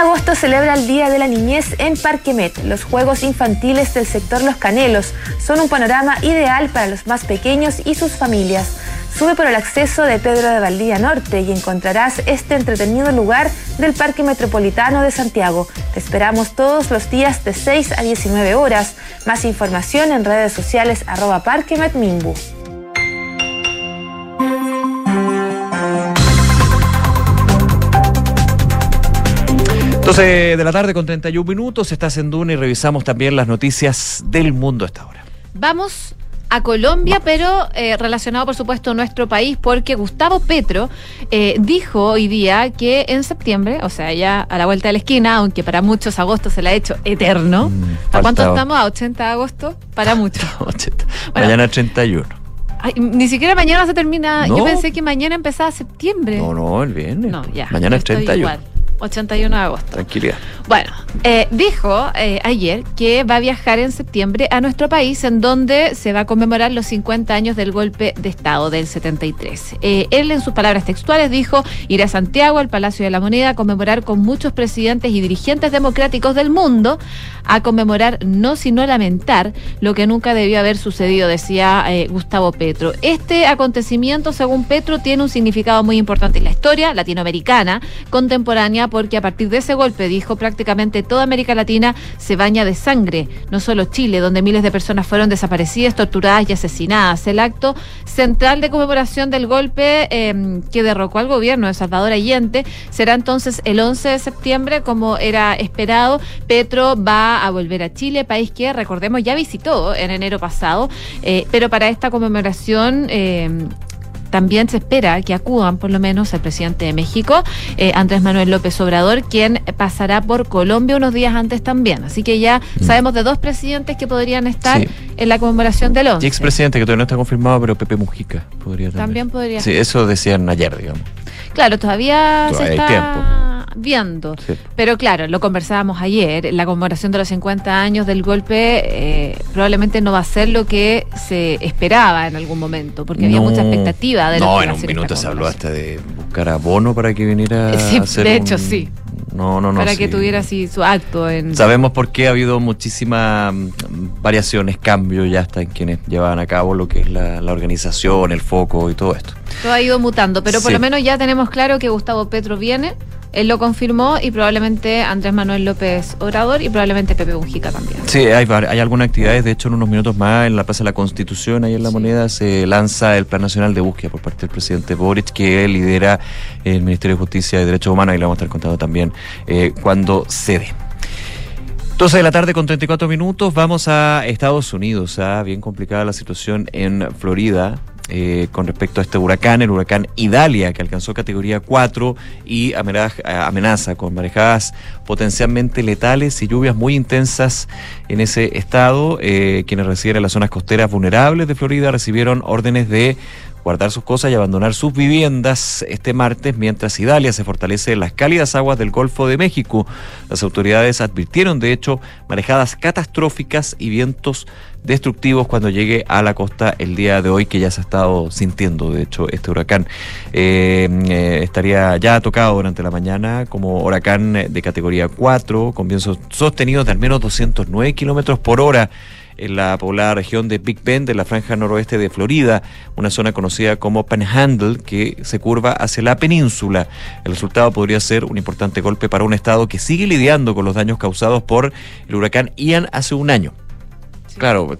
Agosto celebra el Día de la Niñez en Parque Met. Los juegos infantiles del sector Los Canelos son un panorama ideal para los más pequeños y sus familias. Sube por el acceso de Pedro de Valdivia Norte y encontrarás este entretenido lugar del Parque Metropolitano de Santiago. Te esperamos todos los días de 6 a 19 horas. Más información en redes sociales arroba parquemetmimbu. 12 de la tarde con 31 minutos, estás en Duna y revisamos también las noticias del mundo a esta hora. Vamos a Colombia, pero eh, relacionado por supuesto a nuestro país, porque Gustavo Petro eh, dijo hoy día que en septiembre, o sea, ya a la vuelta de la esquina, aunque para muchos agosto se le ha hecho eterno, Mm, ¿a cuánto estamos? ¿A 80 de agosto? Para muchos. 80. Bueno. Mañana 31. Ay, ni siquiera mañana se termina. Yo pensé que mañana empezaba septiembre. No, no, el viernes. No, ya. Mañana es estoy 31. igual. 81 de agosto. Tranquilidad. Bueno, eh, dijo eh, ayer que va a viajar en septiembre a nuestro país, en donde se va a conmemorar los 50 años del golpe de Estado del 73. Eh, él, en sus palabras textuales, dijo ir a Santiago, al Palacio de la Moneda, a conmemorar con muchos presidentes y dirigentes democráticos del mundo, a conmemorar, no sino lamentar, lo que nunca debió haber sucedido, decía eh, Gustavo Petro. Este acontecimiento, según Petro, tiene un significado muy importante en la historia latinoamericana contemporánea, porque a partir de ese golpe, dijo, prácticamente toda América Latina se baña de sangre, no solo Chile, donde miles de personas fueron desaparecidas, torturadas y asesinadas. El acto central de conmemoración del golpe eh, que derrocó al gobierno de Salvador Allende será entonces el 11 de septiembre, como era esperado. Petro va a volver a Chile, país que, recordemos, ya visitó en enero pasado, eh, pero para esta conmemoración... eh, también se espera que acudan por lo menos el presidente de México, eh, Andrés Manuel López Obrador, quien pasará por Colombia unos días antes también. Así que ya sabemos de dos presidentes que podrían estar Mm. Sí. en la conmemoración del 11. Y expresidente, que todavía no está confirmado, pero Pepe Mujica podría también. También podría. Sí, eso decían ayer, digamos. Claro, todavía, Todavía se hay está viendo. Sí. Pero claro, lo conversábamos ayer, la conmemoración de los 50 años del golpe eh, probablemente no va a ser lo que se esperaba en algún momento, porque había mucha expectativa de No, en un minuto se habló hasta de buscar a Bono para que viniera Sí, a hacer de hecho, un- sí. No, no, no. Para sí. que tuviera así su acto en... Sabemos por qué ha habido muchísimas mm, variaciones, cambios ya hasta en quienes llevaban a cabo lo que es la, la organización, el foco y todo esto. Todo ha ido mutando, pero por lo menos ya tenemos claro que Gustavo Petro viene Él lo confirmó y probablemente Andrés Manuel López Obrador y probablemente Pepe Mujica también. Sí, hay, hay algunas actividades. De hecho, en unos minutos más, en la Plaza de la Constitución, ahí en La Moneda, se lanza el Plan Nacional de Búsqueda por parte del presidente Boric, que lidera el Ministerio de Justicia y Derechos Humanos. Y le vamos a estar contando también eh, cuando se dé. 12 de la tarde con 34 minutos, vamos a Estados Unidos. ¿ah? Bien complicada la situación en Florida. Eh, con respecto a este huracán, el huracán Idalia, que alcanzó categoría 4 y amenaza, con marejadas potencialmente letales y lluvias muy intensas en ese estado. Eh, quienes residen en las zonas costeras vulnerables de Florida recibieron órdenes de guardar sus cosas y abandonar sus viviendas este martes mientras Idalia se fortalece en las cálidas aguas del Golfo de México. Las autoridades advirtieron, de hecho, marejadas catastróficas y vientos destructivos cuando llegue a la costa el día de hoy, que ya se ha estado sintiendo, de hecho, este huracán. Eh, eh, estaría ya tocado durante la mañana como huracán de categoría 4, con vientos sostenidos de al menos 209 kilómetros por hora en la poblada región de Big Bend, de la franja noroeste de Florida, una zona conocida como Panhandle, que se curva hacia la península. El resultado podría ser un importante golpe para un estado que sigue lidiando con los daños causados por el huracán Ian hace un año. Claro,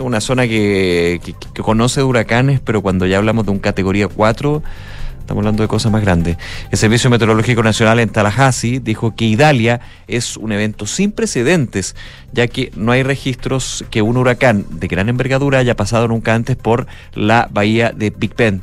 una zona que, que- que conoce de huracanes, pero cuando ya hablamos de un categoría 4, estamos hablando de cosas más grandes. El Servicio Meteorológico Nacional en Tallahassee dijo que Idalia es un evento sin precedentes, ya que no hay registros que un huracán de gran envergadura haya pasado nunca antes por la bahía de Big Bend.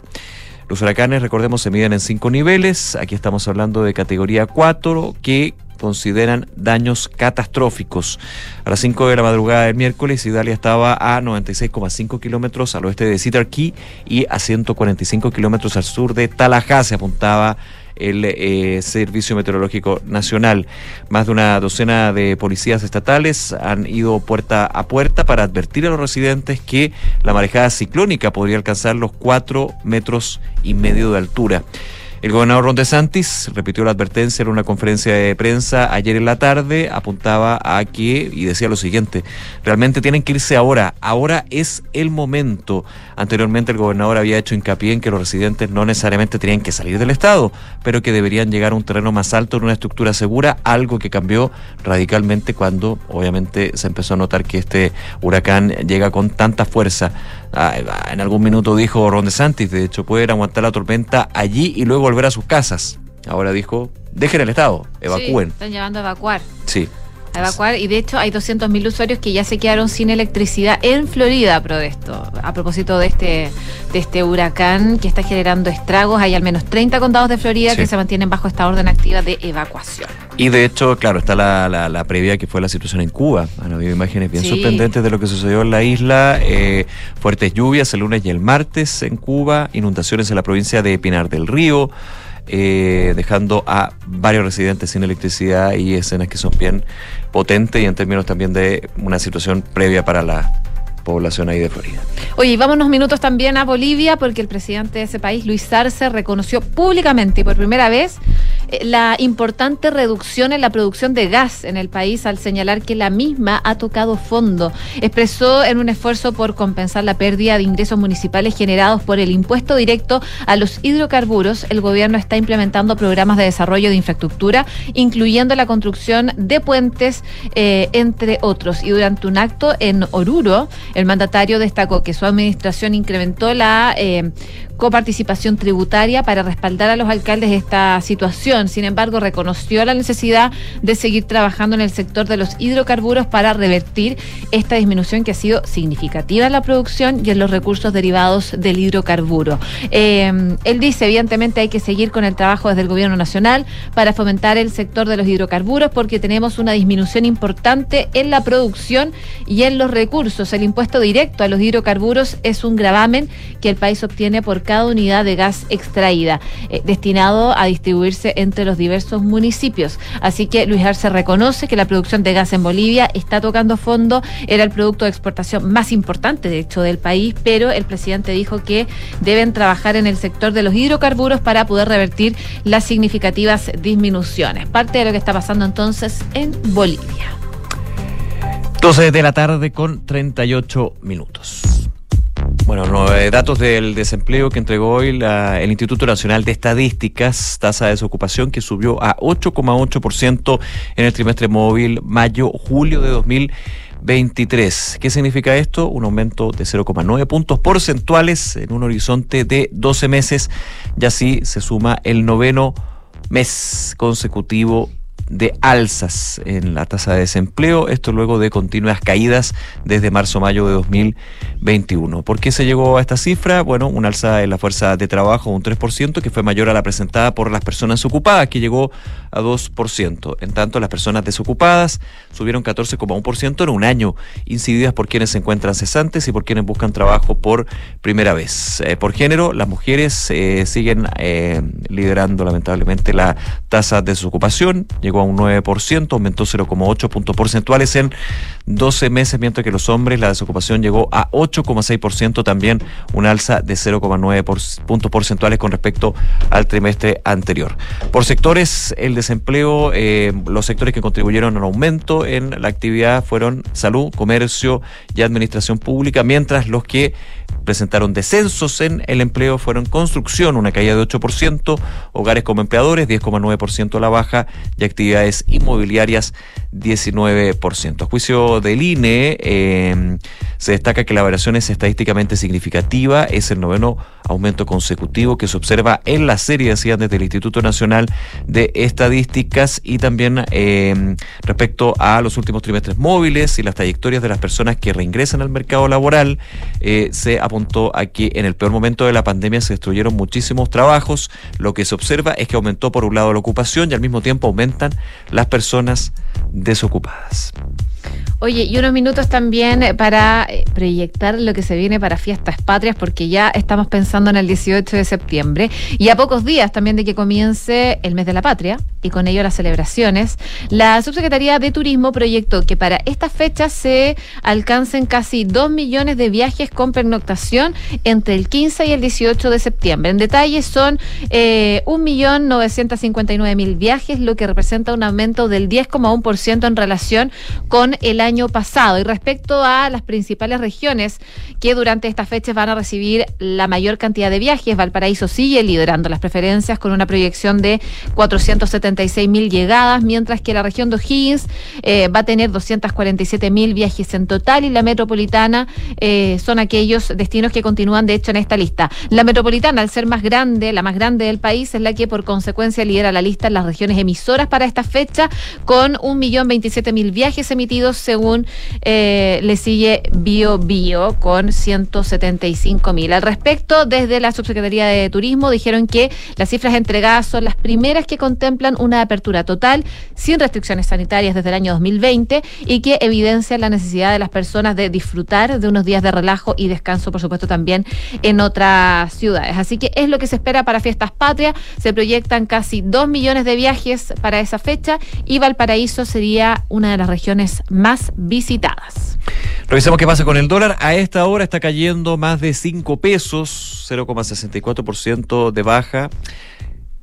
Los huracanes, recordemos, se miden en cinco niveles. Aquí estamos hablando de categoría 4, que consideran daños catastróficos. A las 5 de la madrugada del miércoles, Idalia estaba a 96,5 kilómetros al oeste de Cedar Key y a 145 kilómetros al sur de Tallahassee, apuntaba el eh, Servicio Meteorológico Nacional. Más de una docena de policías estatales han ido puerta a puerta para advertir a los residentes que la marejada ciclónica podría alcanzar los 4 metros y medio de altura. El gobernador Ron DeSantis repitió la advertencia en una conferencia de prensa ayer en la tarde, apuntaba a que, y decía lo siguiente, realmente tienen que irse ahora, ahora es el momento. Anteriormente el gobernador había hecho hincapié en que los residentes no necesariamente tenían que salir del Estado, pero que deberían llegar a un terreno más alto en una estructura segura, algo que cambió radicalmente cuando obviamente se empezó a notar que este huracán llega con tanta fuerza. Ah, En algún minuto dijo Ron DeSantis, de hecho, pueden aguantar la tormenta allí y luego volver a sus casas. Ahora dijo, dejen el Estado, Sí, evacúen. están llevando a evacuar. Sí. A evacuar y de hecho hay 200.000 usuarios que ya se quedaron sin electricidad en Florida pro de esto. A propósito de este de este huracán que está generando estragos, hay al menos 30 condados de Florida Sí. que se mantienen bajo esta orden activa de evacuación. Y de hecho, claro, está la, la, la previa que fue la situación en Cuba. Han habido imágenes bien Sí. sorprendentes de lo que sucedió en la isla. eh, fuertes lluvias el lunes y el martes en Cuba, inundaciones en la provincia de Pinar del Río, eh, dejando a varios residentes sin electricidad y escenas que son bien potentes y en términos también de una situación previa para la población ahí de Florida. Oye, vámonos minutos también a Bolivia porque el presidente de ese país, Luis Arce, reconoció públicamente y por primera vez la importante reducción en la producción de gas en el país al señalar que la misma ha tocado fondo. Expresó en un esfuerzo por compensar la pérdida de ingresos municipales generados por el impuesto directo a los hidrocarburos, el gobierno está implementando programas de desarrollo de infraestructura, incluyendo la construcción de puentes, eh, entre otros. Y durante un acto en Oruro, el mandatario destacó que su administración incrementó la eh, coparticipación tributaria para respaldar a los alcaldes de esta situación. Sin embargo, reconoció la necesidad de seguir trabajando en el sector de los hidrocarburos para revertir esta disminución que ha sido significativa en la producción y en los recursos derivados del hidrocarburo. Eh, él dice, evidentemente hay que seguir con el trabajo desde el gobierno nacional para fomentar el sector de los hidrocarburos porque tenemos una disminución importante en la producción y en los recursos. El impuesto directo a los hidrocarburos es un gravamen que el país obtiene por cada unidad de gas extraída, eh, destinado a distribuirse entre los diversos municipios. Así que Luis Arce reconoce que la producción de gas en Bolivia está tocando fondo, era el producto de exportación más importante, de hecho, del país, pero el presidente dijo que deben trabajar en el sector de los hidrocarburos para poder revertir las significativas disminuciones. Parte de lo que está pasando entonces en Bolivia. 12 de la tarde con 38 minutos. Bueno, no, eh, datos del desempleo que entregó hoy la- el Instituto Nacional de Estadísticas, tasa de desocupación que subió a 8,8% en el trimestre móvil mayo-julio de 2023. ¿Qué significa esto? Un aumento de 0,9 puntos porcentuales en un horizonte de 12 meses y así se suma el noveno mes consecutivo de alzas en la tasa de desempleo, esto luego de continuas caídas desde marzo-mayo de 2021. ¿Por qué se llegó a esta cifra? Bueno, un alza en la fuerza de trabajo un 3%, que fue mayor a la presentada por las personas ocupadas, que llegó a 2%. En tanto, las personas desocupadas subieron 14,1% en un año, incididas por quienes se encuentran cesantes y por quienes buscan trabajo por primera vez. Eh, por género, las mujeres eh, siguen eh, liderando lamentablemente la tasa de desocupación, llegó un 9%, aumentó 0,8 puntos porcentuales en 12 meses, mientras que los hombres la desocupación llegó a 8,6%, también un alza de 0,9 por- puntos porcentuales con respecto al trimestre anterior. Por sectores, el desempleo, eh, los sectores que contribuyeron al aumento en la actividad fueron salud, comercio y administración pública, mientras los que presentaron descensos en el empleo fueron construcción, una caída de 8%, hogares como empleadores, 10,9% a la baja, y actividades inmobiliarias, 19%. A del INE, eh, se destaca que la variación es estadísticamente significativa, es el noveno aumento consecutivo que se observa en la serie, decían desde el Instituto Nacional de Estadísticas, y también eh, respecto a los últimos trimestres móviles y las trayectorias de las personas que reingresan al mercado laboral, eh, se apuntó a que en el peor momento de la pandemia se destruyeron muchísimos trabajos. Lo que se observa es que aumentó por un lado la ocupación y al mismo tiempo aumentan las personas desocupadas. Oye, y unos minutos también eh, para eh, proyectar lo que se viene para fiestas patrias, porque ya estamos pensando en el 18 de septiembre y a pocos días también de que comience el mes de la patria y con ello las celebraciones. La Subsecretaría de Turismo proyectó que para estas fechas se alcancen casi 2 millones de viajes con pernoctación entre el 15 y el 18 de septiembre. En detalle son eh, 1.959.000 viajes, lo que representa un aumento del 10,1% en relación con el año pasado. Y respecto a las principales regiones que durante estas fechas van a recibir la mayor cantidad de viajes, Valparaíso sigue liderando las preferencias con una proyección de 476 mil llegadas, mientras que la región de O'Higgins eh, va a tener 247 mil viajes en total y la metropolitana eh, son aquellos destinos que continúan de hecho en esta lista. La metropolitana, al ser más grande, la más grande del país, es la que por consecuencia lidera la lista en las regiones emisoras para esta fecha con 1.027.000 viajes emitidos según eh, le sigue Bio Bio con 175.000. Al respecto, desde la Subsecretaría de Turismo dijeron que las cifras entregadas son las primeras que contemplan una apertura total sin restricciones sanitarias desde el año 2020 y que evidencian la necesidad de las personas de disfrutar de unos días de relajo y descanso, por supuesto, también en otras ciudades. Así que es lo que se espera para Fiestas Patrias. Se proyectan casi 2 millones de viajes para esa fecha y Valparaíso sería una de las regiones más visitadas. Revisemos qué pasa con el dólar. A esta hora está cayendo más de 5 pesos, 0,64% de baja.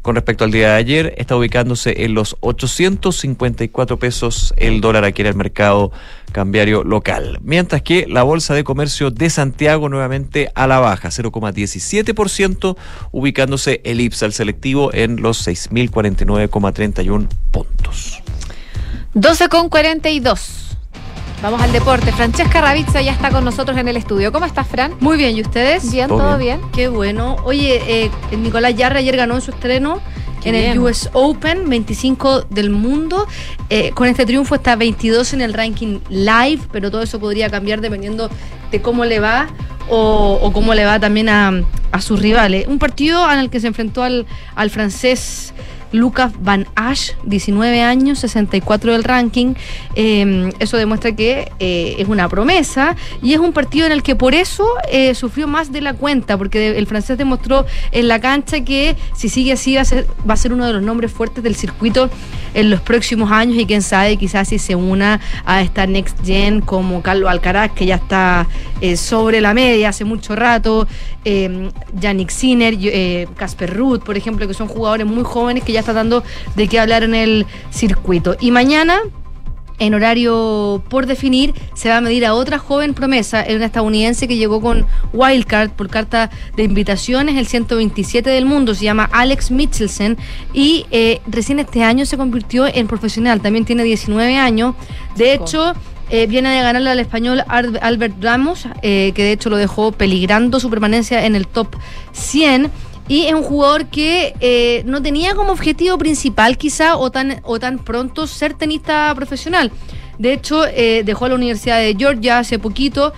Con respecto al día de ayer, está ubicándose en los 854 pesos el dólar aquí en el mercado cambiario local. Mientras que la Bolsa de Comercio de Santiago nuevamente a la baja, 0,17%, ubicándose el IPSA, el selectivo, en los 6.049,31 puntos. 12 con 42. Vamos al deporte. Francesca Ravizza ya está con nosotros en el estudio. ¿Cómo estás, Fran? Muy bien, ¿y ustedes? Bien, todo bien. Qué bueno. Oye, eh, Nicolás Yarra ayer ganó en su estreno Qué en el. US Open, 25 del mundo. Eh, con este triunfo está 22 en el ranking live, pero todo eso podría cambiar dependiendo de cómo le va o, o cómo le va también a, a sus rivales. Un partido en el que se enfrentó al, al francés. Lucas Van Ash, 19 años, 64 del ranking. Eh, eso demuestra que eh, es una promesa y es un partido en el que por eso eh, sufrió más de la cuenta, porque el francés demostró en la cancha que si sigue así va a, ser, va a ser uno de los nombres fuertes del circuito en los próximos años y quién sabe quizás si se una a esta Next Gen como Carlos Alcaraz, que ya está eh, sobre la media hace mucho rato, Yannick Sinner, eh, Casper Ruth, por ejemplo, que son jugadores muy jóvenes que ya están dando de qué hablar en el circuito. Y mañana en horario por definir, se va a medir a otra joven promesa, es una estadounidense que llegó con wildcard por carta de invitaciones, el 127 del mundo, se llama Alex Mitchelson y eh, recién este año se convirtió en profesional, también tiene 19 años, de hecho... eh, viene de ganarle al español Albert Ramos, eh, que de hecho lo dejó peligrando su permanencia en el top 100. Y es un jugador que eh, no tenía como objetivo principal quizá o tan, o tan pronto ser tenista profesional. De hecho, dejó la Universidad de Georgia hace poquito,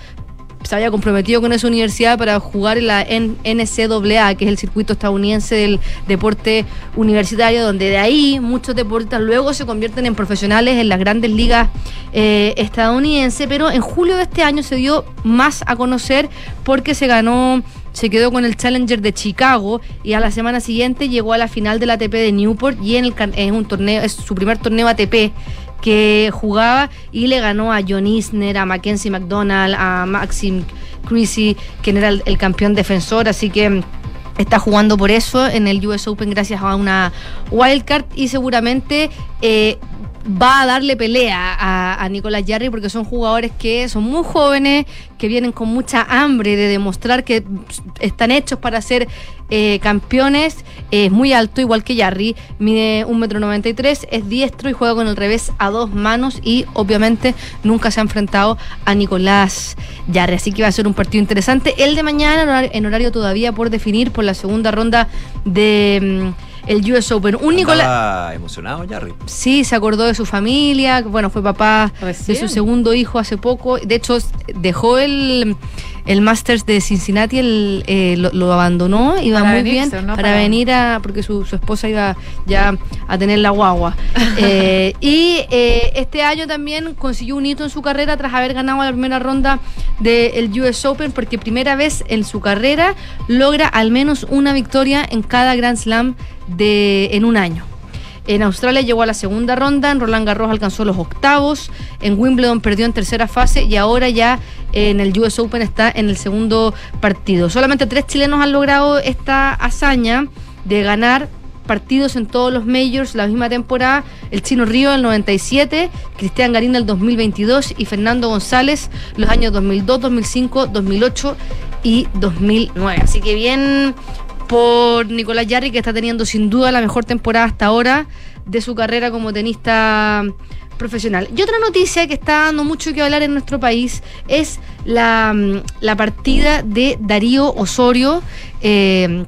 se había comprometido con esa universidad para jugar en la NCAA, que es el circuito estadounidense del deporte universitario, donde de ahí muchos deportistas luego se convierten en profesionales en las grandes ligas eh, estadounidenses, pero en julio de este año se dio más a conocer porque se ganó se quedó con el Challenger de Chicago y a la semana siguiente llegó a la final del ATP de Newport y en el es un torneo es su primer torneo ATP que jugaba y le ganó a John Isner, a Mackenzie McDonald, a Maxim Creasy, quien era el, campeón defensor, así que mm, está jugando por eso en el US Open gracias a una wildcard y seguramente eh, va a darle pelea a, Nicolás Jarry porque son jugadores que son muy jóvenes, que vienen con mucha hambre de demostrar que están hechos para ser eh, campeones. Es muy alto, igual que Jarry, mide 1,93m, es diestro y juega con el revés a dos manos y obviamente nunca se ha enfrentado a Nicolás Jarry. Así que va a ser un partido interesante. El de mañana en horario, en horario todavía por definir por la segunda ronda de... el US Open. Un Nicolás. Estaba emocionado, Jarry. Sí, se acordó de su familia, bueno, fue papá de su segundo hijo hace poco. De hecho, dejó el, el Masters de Cincinnati, el, eh, lo, lo abandonó, iba Para muy venirse, bien ¿no? para Para- venir a, porque su, su esposa iba ya a tener la guagua. Eh, y eh, este año también consiguió un hito en su carrera tras haber ganado la primera ronda del US Open, porque primera vez en su carrera logra al menos una victoria en cada Grand Slam de, en un año. En Australia llegó a la segunda ronda, en Roland Garros alcanzó los octavos, en Wimbledon perdió en tercera fase y ahora ya en el US Open está en el segundo partido. Solamente tres chilenos han logrado esta hazaña de ganar partidos en todos los majors la misma temporada, el Chino Río del 97, Cristian Garín del 2022 y Fernando González los años 2002, 2005, 2008 y 2009. Así que bien por Nicolás Yarri, que está teniendo sin duda la mejor temporada hasta ahora de su carrera como tenista profesional. Y otra noticia que está dando mucho que hablar en nuestro país es la, mm, la partida de Darío Osorio, eh,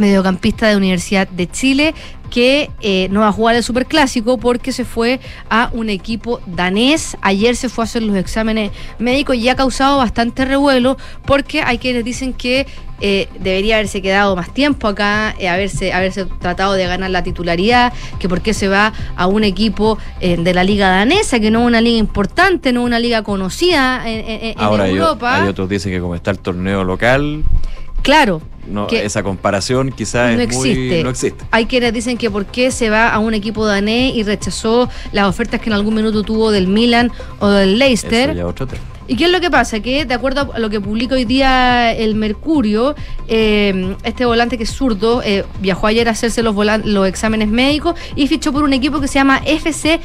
mediocampista de Universidad de Chile, que eh, no va a jugar el Superclásico porque se fue a un equipo danés. Ayer se fue a hacer los exámenes médicos y ha causado bastante revuelo porque hay quienes dicen que eh, debería haberse quedado más tiempo acá, eh, haberse, haberse tratado de ganar la titularidad, que por qué se va a un equipo eh, de la liga danesa, que no es una liga importante, no es una liga conocida en, en- en Ahora hay, Europa. hay otros dicen que como está el torneo local, Claro. No, que- esa comparación quizás no es muy- existe. no existe. Hay quienes dicen que por qué se va a un equipo danés y rechazó las ofertas que en algún minuto tuvo del Milan o del Leicester. Eso ya otro tema. ¿Y qué es lo que pasa? Que de acuerdo a lo que publica hoy día el Mercurio, eh, este volante que es zurdo eh, viajó ayer a hacerse los, los exámenes médicos y fichó por un equipo que se llama FC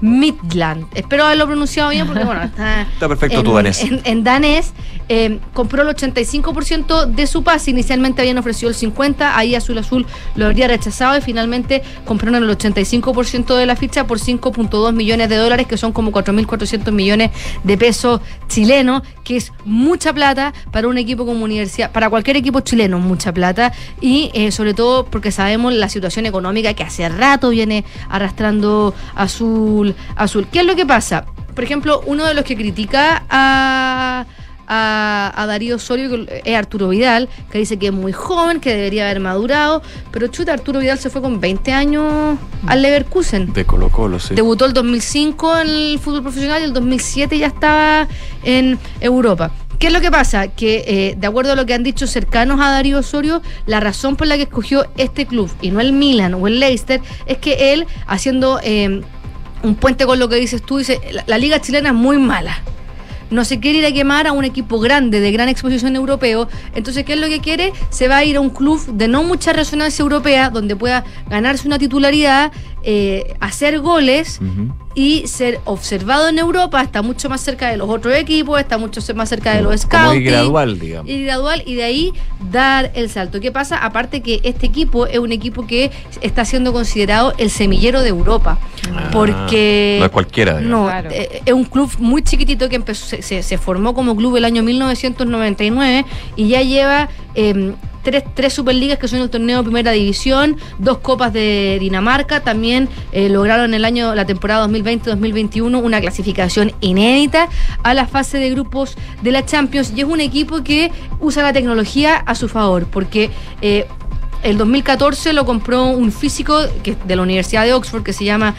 Midland. Espero haberlo pronunciado bien porque, bueno, está, Está perfecto en, tu danés. En, en danés. Eh, compró el 85% de su pase. Inicialmente habían ofrecido el 50%, ahí Azul Azul lo habría rechazado y finalmente compraron el 85% de la ficha por 5.2 millones de dólares, que son como 4.400 millones de pesos chilenos, que es mucha plata para un equipo como universidad, para cualquier equipo chileno, mucha plata. Y eh, sobre todo porque sabemos la situación económica que hace rato viene arrastrando Azul Azul. ¿Qué es lo que pasa? Por ejemplo, uno de los que critica a a, a Darío Osorio, que es Arturo Vidal, que dice que es muy joven, que debería haber madurado, pero chuta, Arturo Vidal se fue con 20 años al Leverkusen. De Colo Colo, sí. Debutó el 2005 en el fútbol profesional y el 2007 ya estaba en Europa. ¿Qué es lo que pasa? Que eh, de acuerdo a lo que han dicho cercanos a Darío Osorio, la razón por la que escogió este club y no el Milan o el Leicester es que él, haciendo eh, un puente con lo que dices tú, dice, la, la liga chilena es muy mala no se quiere ir a quemar a un equipo grande de gran exposición europeo. Entonces, ¿qué es lo que quiere? Se va a ir a un club de no mucha resonancia europea, donde pueda ganarse una titularidad eh, hacer goles y ser observado en Europa, está mucho más cerca de los otros equipos, está mucho más cerca de los scouts. ir gradual, digamos. Ir gradual y de ahí dar el salto. ¿Qué pasa? Aparte que este equipo es un equipo que está siendo considerado el semillero de Europa. Ah, porque No es cualquiera. digamos. no, eh, es un club muy chiquitito que empezó, se, se- se formó como club el año 1999 y ya lleva eh, tres, superligas que son el torneo de primera división, dos copas de Dinamarca, también eh, lograron el año, la temporada 2020-2021 una clasificación inédita a la fase de grupos de la Champions y es un equipo que usa la tecnología a su favor porque... eh, el 2014 lo compró un físico de la Universidad de Oxford que se llama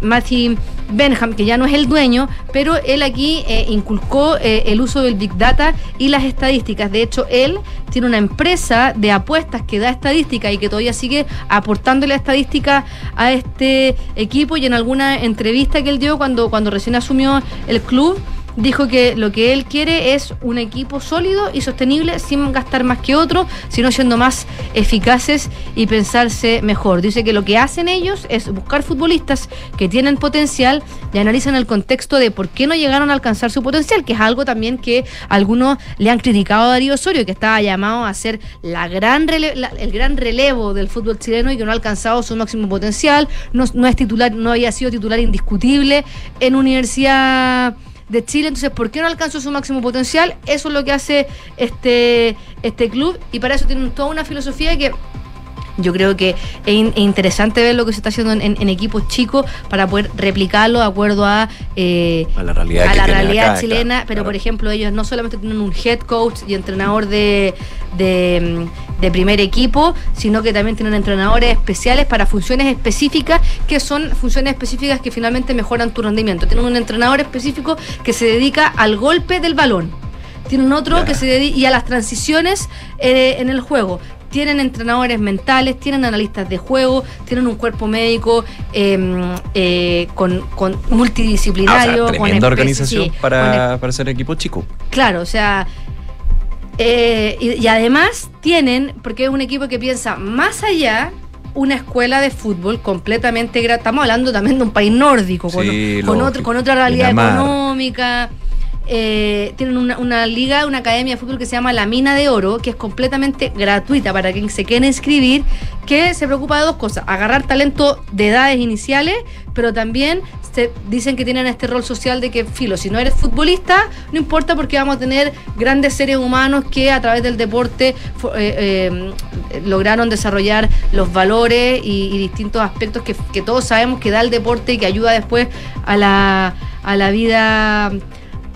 Matthew Benham, que ya no es el dueño, pero él aquí eh, inculcó eh, el uso del Big Data y las estadísticas. De hecho, él tiene una empresa de apuestas que da estadística y que todavía sigue aportándole estadística a este equipo y en alguna entrevista que él dio cuando, cuando recién asumió el club dijo que lo que él quiere es un equipo sólido y sostenible sin gastar más que otro, sino siendo más eficaces y pensarse mejor. Dice que lo que hacen ellos es buscar futbolistas que tienen potencial y analizan el contexto de por qué no llegaron a alcanzar su potencial, que es algo también que algunos le han criticado a Darío Osorio, que estaba llamado a ser la gran la- el gran relevo del fútbol chileno y que no ha alcanzado su máximo potencial, no, no es titular, no había sido titular indiscutible en Universidad de Chile, entonces ¿por qué no alcanzó su máximo potencial? Eso es lo que hace este, este club y para eso tienen toda una filosofía que yo creo que es, in- es interesante ver lo que se está haciendo en, en- en equipos chicos para poder replicarlo de acuerdo a, eh, A la realidad a que la tienen realidad acá, chilena, claro, pero claro. por ejemplo ellos no solamente tienen un head coach y entrenador de, de, de primer equipo, sino que también tienen entrenadores especiales para funciones específicas, que son funciones específicas que finalmente mejoran tu rendimiento. Tienen un entrenador específico que se dedica al golpe del balón. Tienen otro que se dedica y a las transiciones eh, en el juego. Tienen entrenadores mentales, tienen analistas de juego, tienen un cuerpo médico eh, eh, con, con Ah, o sea, multidisciplinario. con tremenda organización sí, con para, para ser equipo chico. Claro, o sea. eh, y, y además tienen, porque es un equipo que piensa más allá, una escuela de fútbol completamente gratis. Estamos hablando también de un país nórdico, con, Sí, con, otro, con otra realidad económica. Eh, tienen una, liga, una academia de fútbol que se llama La Mina de Oro, que es completamente gratuita para quien se quiera inscribir, que se preocupa de dos cosas, agarrar talento de edades iniciales, pero también se dicen que tienen este rol social de que, filo, si no eres futbolista, no importa porque vamos a tener grandes seres humanos que a través del deporte eh, eh, lograron desarrollar los valores y, y distintos aspectos que, que todos sabemos que da el deporte y que ayuda después a la, a la vida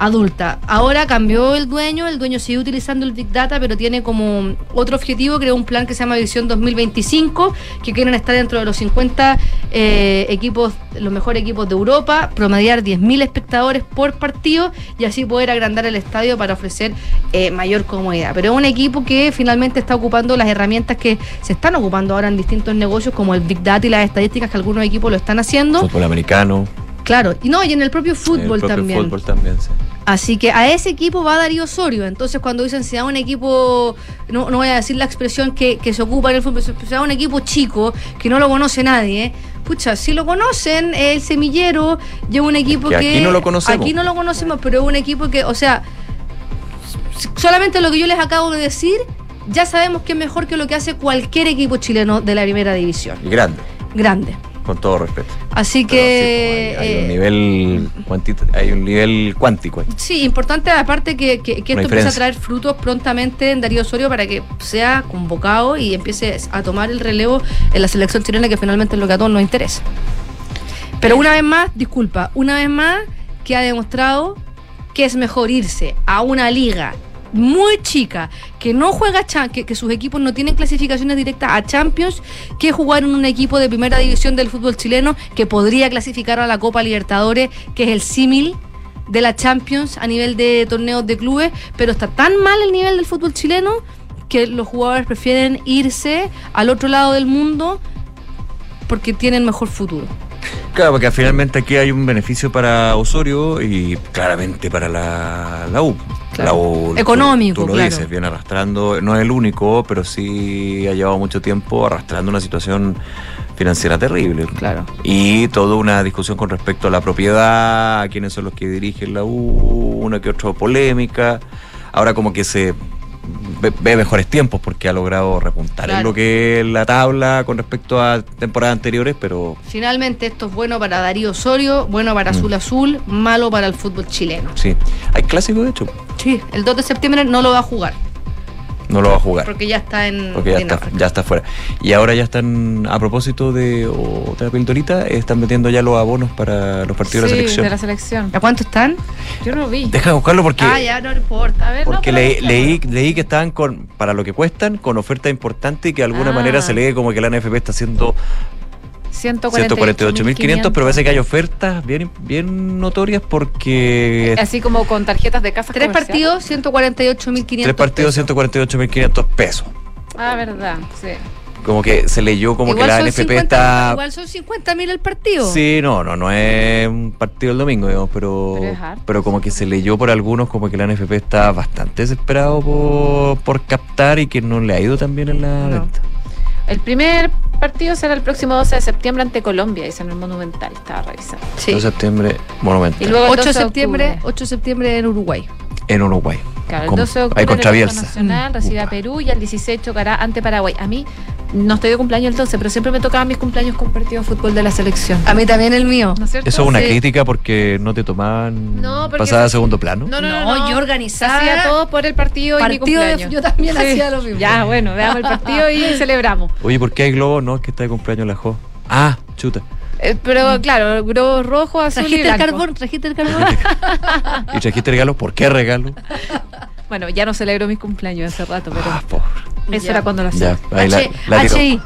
adulta. Ahora cambió el dueño, el dueño sigue utilizando el Big Data, pero tiene como otro objetivo, creó un plan que se llama Visión 2025, que quieren estar dentro de los 50 eh, equipos, los mejores equipos de Europa, promediar 10.000 espectadores por partido y así poder agrandar el estadio para ofrecer eh, mayor comodidad. Pero es un equipo que finalmente está ocupando las herramientas que se están ocupando ahora en distintos negocios, como el Big Data y las estadísticas que algunos equipos lo están haciendo. Fútbol americano. Claro, y no, y en el propio fútbol el propio también. fútbol también, sí. Así que a ese equipo va Darío Osorio. Entonces, cuando dicen si da un equipo, no, no voy a decir la expresión que, que se ocupa en el fútbol, si da un equipo chico, que no lo conoce nadie, pucha, si lo conocen, el semillero, lleva un equipo Que que. aquí no lo conocemos. Aquí no lo conocemos, pero es un equipo que, o sea, solamente lo que yo les acabo de decir, ya sabemos que es mejor que lo que hace cualquier equipo chileno de la primera división. Y grande, Grande. Con todo respeto. Así que. Hay un eh, nivel hay un nivel cuántico ahí. Sí, importante aparte que, que- esto empiece a traer frutos prontamente en Darío Osorio para que sea convocado y empiece a tomar el relevo en la selección chilena que finalmente es lo que a todos nos interesa. Pero una vez más, disculpa, una vez más que ha demostrado que es mejor irse a una liga muy chica, que no juega, que, que sus equipos no tienen clasificaciones directas a Champions, que jugar en un equipo de primera división del fútbol chileno que podría clasificar a la Copa Libertadores, que es el símil de la Champions a nivel de torneos de clubes, pero está tan mal el nivel del fútbol chileno que los jugadores prefieren irse al otro lado del mundo porque tienen mejor futuro. Claro, porque finalmente aquí hay un beneficio para Osorio y claramente para la, la U. La U, tú- Económico, Tú, lo claro. dices, viene arrastrando, no es el único, pero sí ha llevado mucho tiempo arrastrando una situación financiera terrible. Claro. Y toda una discusión con respecto a la propiedad, a quiénes son los que dirigen la U, una que otra polémica. Ahora como que se ve, ve mejores tiempos porque ha logrado repuntar en lo que es la tabla con respecto a temporadas anteriores, pero Finalmente esto es bueno para Darío Osorio, bueno para Mm. Azul Azul, malo para el fútbol chileno. sí. Hay clásico de hecho, Sí, el 2 de septiembre no lo va a jugar, no lo va a jugar. porque ya está en Porque ya está, ya está fuera. Y ahora ya están, a propósito de otra pildorita, están metiendo ya los abonos para los partidos de la selección. de la selección. ¿A cuánto están? Yo no vi. Deja de buscarlo porque, Ah, ya no importa. A ver, porque le- leí, leí que estaban con, para lo que cuestan, con oferta importante y que de alguna Ah. manera se lee como que la NFP está haciendo 148.500, 148.500. pero parece que hay ofertas bien, bien notorias porque Así como con tarjetas de casa. Tres partidos, 148.500. tres partidos, 148.500 pesos. Ah, verdad, sí. Como que se leyó como igual que la NFP 50 está... Igual son 50.000 el partido. Sí, no, no, no es un partido el domingo, digamos, pero, Pero como que se leyó por algunos como que la NFP está bastante desesperado por, por captar y que no le ha ido tan bien en la No. venta. El primer partido será el próximo 12 de septiembre ante Colombia, dice en el Monumental. Estaba revisando. Sí. 2 de septiembre, Monumental, Y luego el 8 de 12 de septiembre, octubre. 8 de septiembre en Uruguay. En Uruguay. Claro, el Con- 12 de octubre. Nacional recibe a Perú y el 16 chocará ante Paraguay. A mí no estoy de cumpleaños el 12, pero siempre me tocaban mis cumpleaños con partido de fútbol de la selección. A mí también el mío. ¿No es cierto? Eso es una Sí. crítica porque no te tomaban No, pasada a segundo plano. No, no, no, No, no. yo organizaba Hacía todo por el partido, y mi de- cumpleaños. yo también Sí. hacía lo mismo. Ya, bueno, veamos el partido y celebramos. Oye, ¿por qué hay globo? No, es que está de cumpleaños la Jo. Ah, chuta. Eh, pero claro, globo rojo, azul y ¿Trajiste el blanco. carbón? ¿Trajiste el carbón? ¿Y trajiste regalo? ¿Por qué regalo? Bueno, ya no celebro mis cumpleaños hace rato, pero Ah, pobre. eso Ya. era cuando lo hacía. Ya, ahí la, H- la. HI.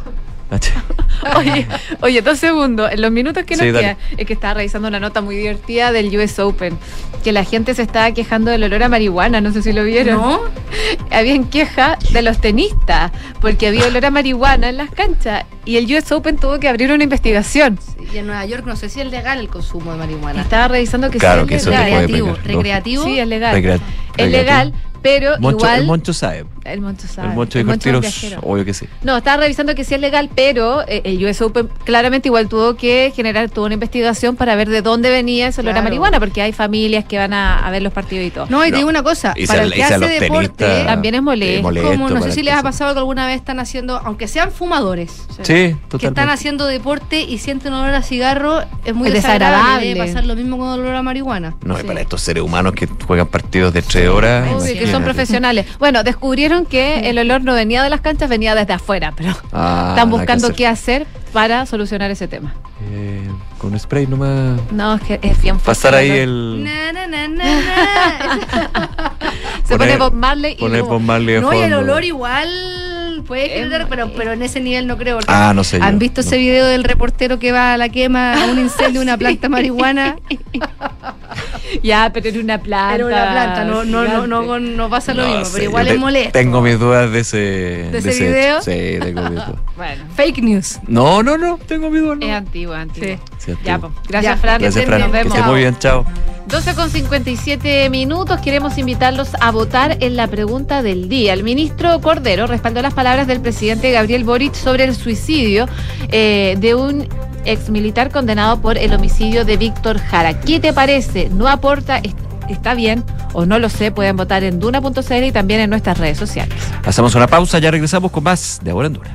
Oye, oye, dos segundos. En los minutos que nos Sí, quedan, es que estaba revisando una nota muy divertida del US Open. Que la gente se estaba quejando del olor a marihuana, no sé si lo vieron. ¿No? Habían queja de los tenistas, porque había olor a marihuana en las canchas. Y el US Open tuvo que abrir una investigación. Y en Nueva York no sé si es legal el consumo de marihuana. Estaba revisando que Claro sí es legal. recreativo, pegar, recreativo. Sí, es legal. Es legal, pero Moncho, igual. El Moncho sabe. El Moncho sabe. El Moncho dijo el Moncho es un tiro, viajero. obvio que sí. No, estaba revisando que sí es legal, pero eh, el US Open claramente igual tuvo que generar toda una investigación para ver de dónde venía ese olor a Claro. marihuana, porque hay familias que van a, a ver los partidos y todo. No, y te No. digo una cosa, Y para el que a hace deporte, también es molesto. molesto como no sé si les ha pasado que alguna vez están haciendo, aunque sean fumadores, Sí, que están haciendo deporte y sienten olor a cigarro, es muy Es desagradable. desagradable. Debe pasar lo mismo con olor a marihuana. No, y para estos seres humanos que juegan partidos de tres horas. Obvio que son profesionales. Bueno, descubrieron que el olor no venía de las canchas, venía desde afuera, pero Ah, están buscando qué hacer para solucionar ese tema. Eh, con spray nomás. No, es que es bien fuerte Pasar ahí el. Na, na, na, na, na. Se poner- pone Bob Marley y Poner luego- Bob Marley de no, y el olor igual puede generar, pero, pero en ese nivel no creo. Ah, no sé. ¿Han yo, visto no. ese video del reportero que va a la quema a un incendio de una planta marihuana? Ya, pero era una planta. Era una planta, no, no, no, no, pasa lo No mismo, sé, pero igual yo es te- molesto. Tengo mis dudas de ese. ¿De ese ese video? Sí, tengo mis dudas. Bueno, Fake news. No, no, no, tengo mis dudas. no. es antiguo, antiguo. Sí. Sí, Ya, pues. Gracias, Ya. Fran. Gracias, Que Fran. Nos Que vemos. esté muy bien, chao. 12 con 57 minutos. Queremos invitarlos a votar en la pregunta del día. El ministro Cordero respaldó las palabras del presidente Gabriel Boric sobre el suicidio eh, de un ex militar condenado por el homicidio de Víctor Jara. ¿Qué te parece? ¿No aporta? est- ¿Está bien o no lo sé? Pueden votar en duna.cl y también en nuestras redes sociales. Hacemos una pausa, ya regresamos con más de Ahora en Dura.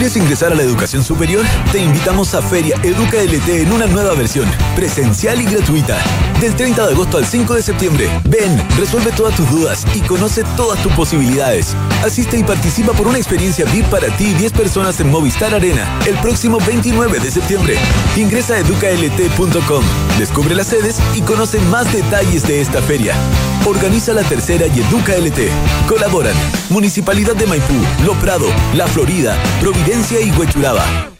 ¿Quieres ingresar a la educación superior? Te invitamos a Feria Educa LT en una nueva versión, presencial y gratuita. Del 30 de agosto al 5 de septiembre. Ven, resuelve todas tus dudas y conoce todas tus posibilidades. Asiste y participa por una experiencia VIP para ti y 10 personas en Movistar Arena el próximo 29 de septiembre. Ingresa a educalt.com, descubre las sedes y conoce más detalles de esta feria. Organiza la tercera y Educa LT. Colaboran Municipalidad de Maipú, Lo Prado, La Florida, Providencia y Huechuraba.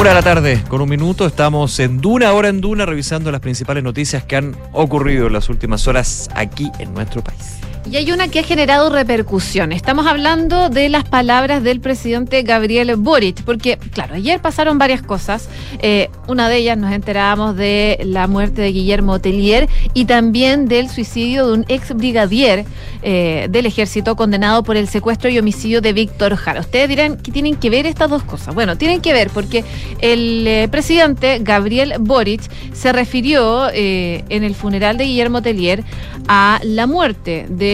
Una de la tarde, con un minuto, estamos en Duna, ahora en Duna, revisando las principales noticias que han ocurrido en las últimas horas aquí en nuestro país. Y hay una que ha generado repercusión. Estamos hablando de las palabras del presidente Gabriel Boric, porque, claro, ayer pasaron varias cosas. Eh, una de ellas nos enterábamos de la muerte de Guillermo Telier y también del suicidio de un ex brigadier eh, del ejército condenado por el secuestro y homicidio de Víctor Jara. Ustedes dirán que tienen que ver estas dos cosas. Bueno, tienen que ver porque el eh, presidente Gabriel Boric se refirió en el funeral de Guillermo Telier a la muerte de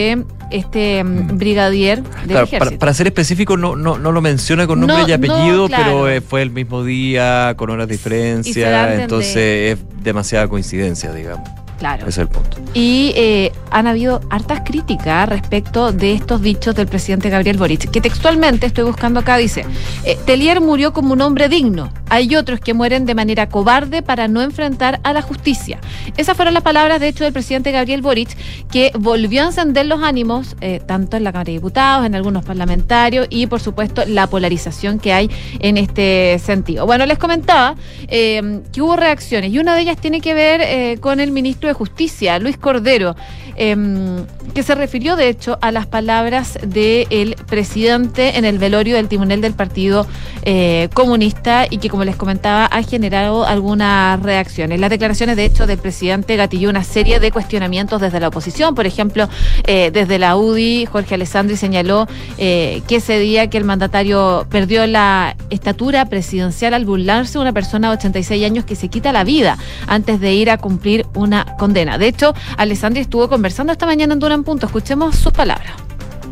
este mm, brigadier del Claro, ejército. para, para ser específico, no, no, no lo menciona con nombre No, y apellido, no, claro. pero eh, fue el mismo día, con horas de diferencia, entonces es demasiada coincidencia, digamos. Claro. Ese es el punto. Y eh, han habido hartas críticas respecto de estos dichos del presidente Gabriel Boric, que textualmente, estoy buscando acá, dice, eh, Telier murió como un hombre digno. Hay otros que mueren de manera cobarde para no enfrentar a la justicia. Esas fueron las palabras, de hecho, del presidente Gabriel Boric, que volvió a encender los ánimos, eh, tanto en la Cámara de Diputados, en algunos parlamentarios y, por supuesto, la polarización que hay en este sentido. Bueno, les comentaba eh, que hubo reacciones y una de ellas tiene que ver con el ministro de Justicia, Luis Cordero. Em, que se refirió de hecho a las palabras del presidente en el velorio del timonel del Partido eh, Comunista y que como les comentaba ha generado algunas reacciones. Las declaraciones de hecho del presidente gatilló una serie de cuestionamientos desde la oposición, por ejemplo, eh, desde la UDI, Jorge Alessandri señaló eh, que ese día que el mandatario perdió la estatura presidencial al burlarse una persona de 86 años que se quita la vida antes de ir a cumplir una condena. De hecho, Alessandri estuvo conversando esta mañana en Dura en Punto. Escuchemos sus palabras.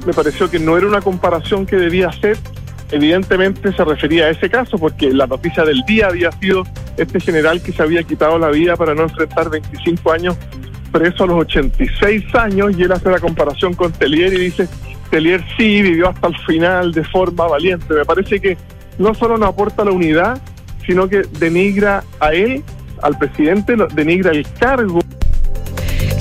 Me pareció que no era una comparación que debía hacer. Evidentemente se refería a ese caso porque la noticia del día había sido este general que se había quitado la vida para no enfrentar 25 años preso a los 86 años y él hace la comparación con Telier y dice, Telier sí vivió hasta el final de forma valiente. Me parece que no solo no aporta la unidad, sino que denigra a él, al presidente, denigra el cargo.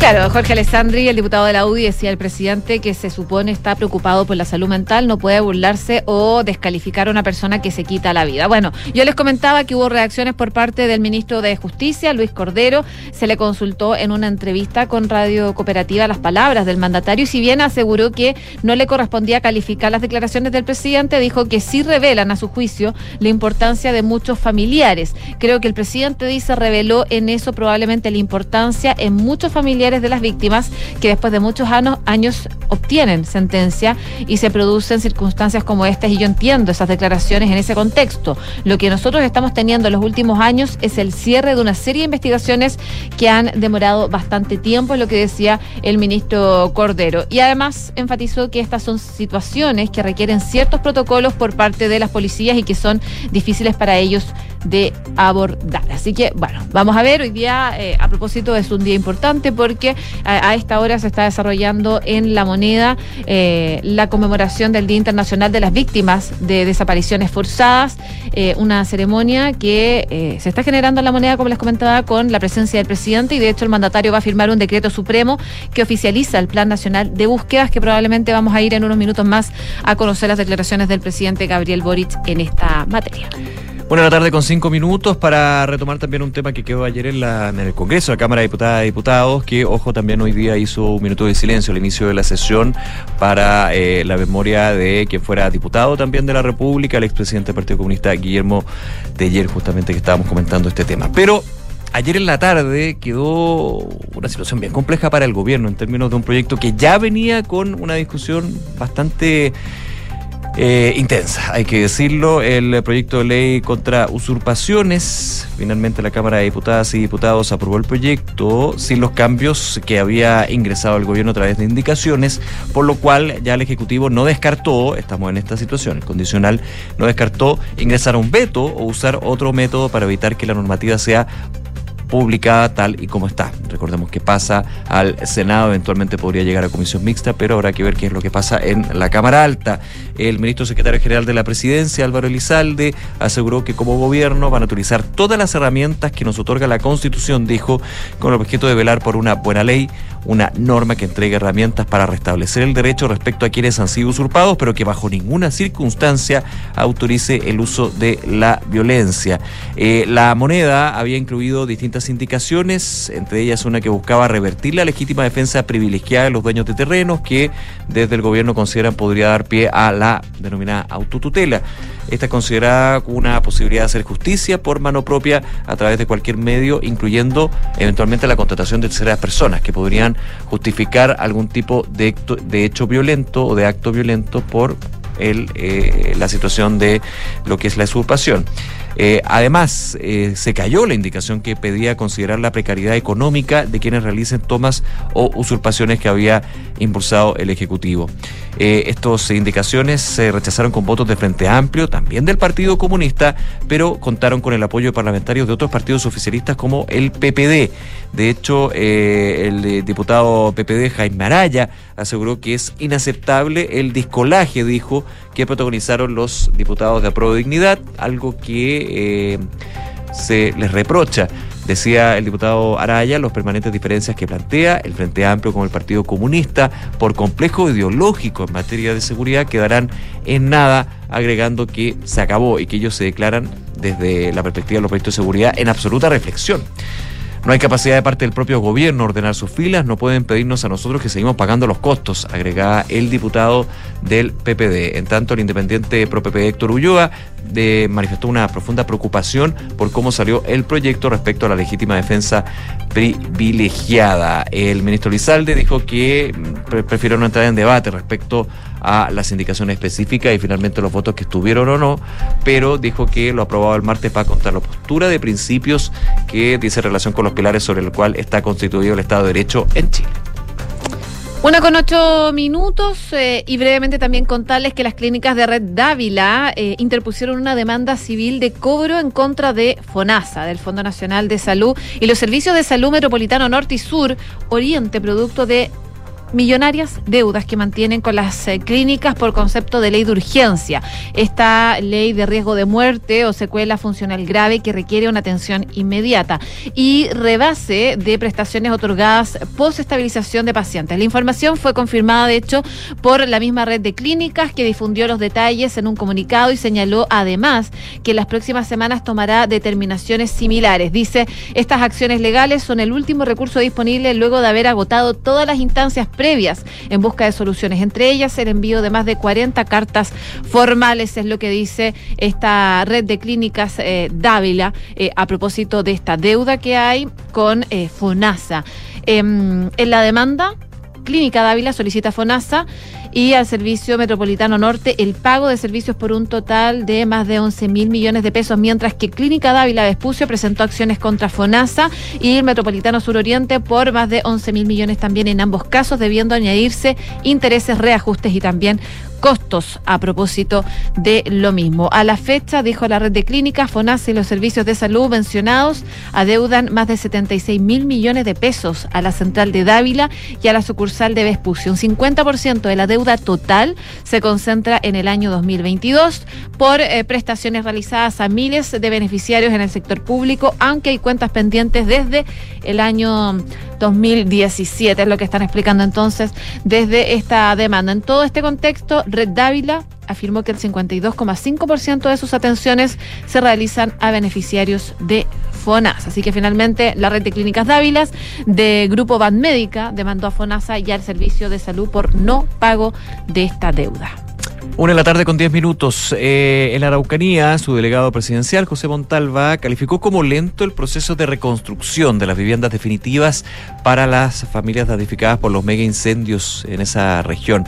Claro, Jorge Alessandri, el diputado de la UDI, decía el presidente que se supone está preocupado por la salud mental, no puede burlarse o descalificar a una persona que se quita la vida. Bueno, yo les comentaba que hubo reacciones por parte del ministro de Justicia, Luis Cordero. Se le consultó en una entrevista con Radio Cooperativa las palabras del mandatario y si bien aseguró que no le correspondía calificar las declaraciones del presidente, dijo que sí revelan a su juicio la importancia de muchos familiares. Creo que el presidente dice reveló en eso probablemente la importancia en muchos familiares de las víctimas que después de muchos años, años obtienen sentencia y se producen circunstancias como estas y yo entiendo esas declaraciones en ese contexto. Lo que nosotros estamos teniendo en los últimos años es el cierre de una serie de investigaciones que han demorado bastante tiempo, es lo que decía el ministro Cordero. Y además enfatizó que estas son situaciones que requieren ciertos protocolos por parte de las policías y que son difíciles para ellos de abordar. Así que, bueno, vamos a ver, hoy día, eh, a propósito, es un día importante porque a, a esta hora se está desarrollando en La Moneda eh, la conmemoración del Día Internacional de las Víctimas de Desapariciones Forzadas, eh, una ceremonia que eh, se está generando en La Moneda, como les comentaba, con la presencia del presidente y de hecho el mandatario va a firmar un decreto supremo que oficializa el Plan Nacional de Búsquedas, que probablemente vamos a ir en unos minutos más a conocer las declaraciones del presidente Gabriel Boric en esta materia. Bueno, la tarde con cinco minutos para retomar también un tema que quedó ayer en, la, en el Congreso, la Cámara de Diputadas y Diputados, que, ojo, también hoy día hizo un minuto de silencio al inicio de la sesión para eh, la memoria de quien fuera diputado también de la República, el expresidente del Partido Comunista, Guillermo Teller, justamente que estábamos comentando este tema. Pero Ayer en la tarde quedó una situación bien compleja para el gobierno en términos de un proyecto que ya venía con una discusión bastante eh, intensa, hay que decirlo. El proyecto de ley contra usurpaciones, finalmente la Cámara de Diputadas y Diputados aprobó el proyecto sin los cambios que había ingresado el gobierno a través de indicaciones, por lo cual ya el Ejecutivo no descartó, estamos en esta situación condicional, no descartó ingresar a un veto o usar otro método para evitar que la normativa sea publicada tal y como está. Recordemos que pasa al Senado, eventualmente podría llegar a comisión mixta, pero habrá que ver qué es lo que pasa en la Cámara Alta. El ministro secretario general de la Presidencia, Álvaro Elizalde, aseguró que como gobierno van a utilizar todas las herramientas que nos otorga la Constitución, dijo, con el objeto de velar por una buena ley, una norma que entregue herramientas para restablecer el derecho respecto a quienes han sido usurpados, pero que bajo ninguna circunstancia autorice el uso de la violencia. Eh, la moneda había incluido distintas indicaciones, entre ellas una que buscaba revertir la legítima defensa privilegiada de los dueños de terrenos, que desde el gobierno consideran podría dar pie a la denominada autotutela. Esta es considerada una posibilidad de hacer justicia por mano propia a través de cualquier medio, incluyendo eventualmente la contratación de terceras personas que podrían justificar algún tipo de, de hecho violento o de acto violento por el, eh, la situación de lo que es la usurpación. Eh, además, eh, se cayó la indicación que pedía considerar la precariedad económica de quienes realicen tomas o usurpaciones que había impulsado el Ejecutivo. Eh, estas indicaciones se rechazaron con votos de Frente Amplio, también del Partido Comunista, pero contaron con el apoyo de parlamentarios de otros partidos oficialistas como el PPD. De hecho, el diputado PPD Jaime Araya aseguró que es inaceptable el discolaje, dijo, que protagonizaron los diputados de Apruebo Dignidad, algo que eh, se les reprocha. Decía el diputado Araya, los permanentes diferencias que plantea el Frente Amplio con el Partido Comunista por complejo ideológico en materia de seguridad quedarán en nada, agregando que se acabó y que ellos se declaran desde la perspectiva de los proyectos de seguridad en absoluta reflexión. No hay capacidad de parte del propio gobierno ordenar sus filas, no pueden pedirnos a nosotros que seguimos pagando los costos, agregaba el diputado del PPD. En tanto, el independiente pro PPD Héctor Ulloa manifestó una profunda preocupación por cómo salió el proyecto respecto a la legítima defensa privilegiada. El ministro Lizalde dijo que mm, pre- prefiere no entrar en debate respecto a las indicaciones específicas y finalmente los votos que estuvieron o no, pero dijo que lo aprobado el martes va a contar la postura de principios que dice relación con los pilares sobre el cual está constituido el Estado de Derecho en Chile. Una con ocho minutos eh, y brevemente también contarles que las clínicas de Red Dávila eh, interpusieron una demanda civil de cobro en contra de FONASA, del Fondo Nacional de Salud, y los servicios de salud metropolitano norte y sur, oriente, producto de millonarias deudas que mantienen con las eh, clínicas por concepto de ley de urgencia. Esta ley de riesgo de muerte o secuela funcional grave que requiere una atención inmediata y rebase de prestaciones otorgadas post estabilización de pacientes. La información fue confirmada, de hecho, por la misma red de clínicas que difundió los detalles en un comunicado y señaló además que en las próximas semanas tomará determinaciones similares. Dice, estas acciones legales son el último recurso disponible luego de haber agotado todas las instancias previas en busca de soluciones, entre ellas el envío de más de 40 cartas formales, es lo que dice esta red de clínicas eh, Dávila eh, a propósito de esta deuda que hay con eh, FONASA. Em, en la demanda, Clínica Dávila solicita FONASA y al Servicio Metropolitano Norte el pago de servicios por un total de más de 11 mil millones de pesos, mientras que Clínica Dávila Vespucio presentó acciones contra FONASA y el Metropolitano Sur Oriente por más de 11 mil millones también en ambos casos, debiendo añadirse intereses, reajustes y también costos a propósito de lo mismo. A la fecha, dijo la red de clínicas, FONASA y los servicios de salud mencionados adeudan más de 76 mil millones de pesos a la central de Dávila y a la sucursal de Vespucio. Un 50% de la deuda total se concentra en el año 2022 por eh, prestaciones realizadas a miles de beneficiarios en el sector público, aunque hay cuentas pendientes desde el año 2017, es lo que están explicando entonces desde esta demanda. En todo este contexto, Red Dávila afirmó que el 52,5% de sus atenciones se realizan a beneficiarios de FONASA. Así que finalmente la red de clínicas Dávilas de Grupo Van Médica demandó a FONASA y al Servicio de Salud por no pago de esta deuda. Una de la tarde con 10 minutos. Eh, en la Araucanía, su delegado presidencial, José Montalva, calificó como lento el proceso de reconstrucción de las viviendas definitivas para las familias damnificadas por los mega incendios en esa región.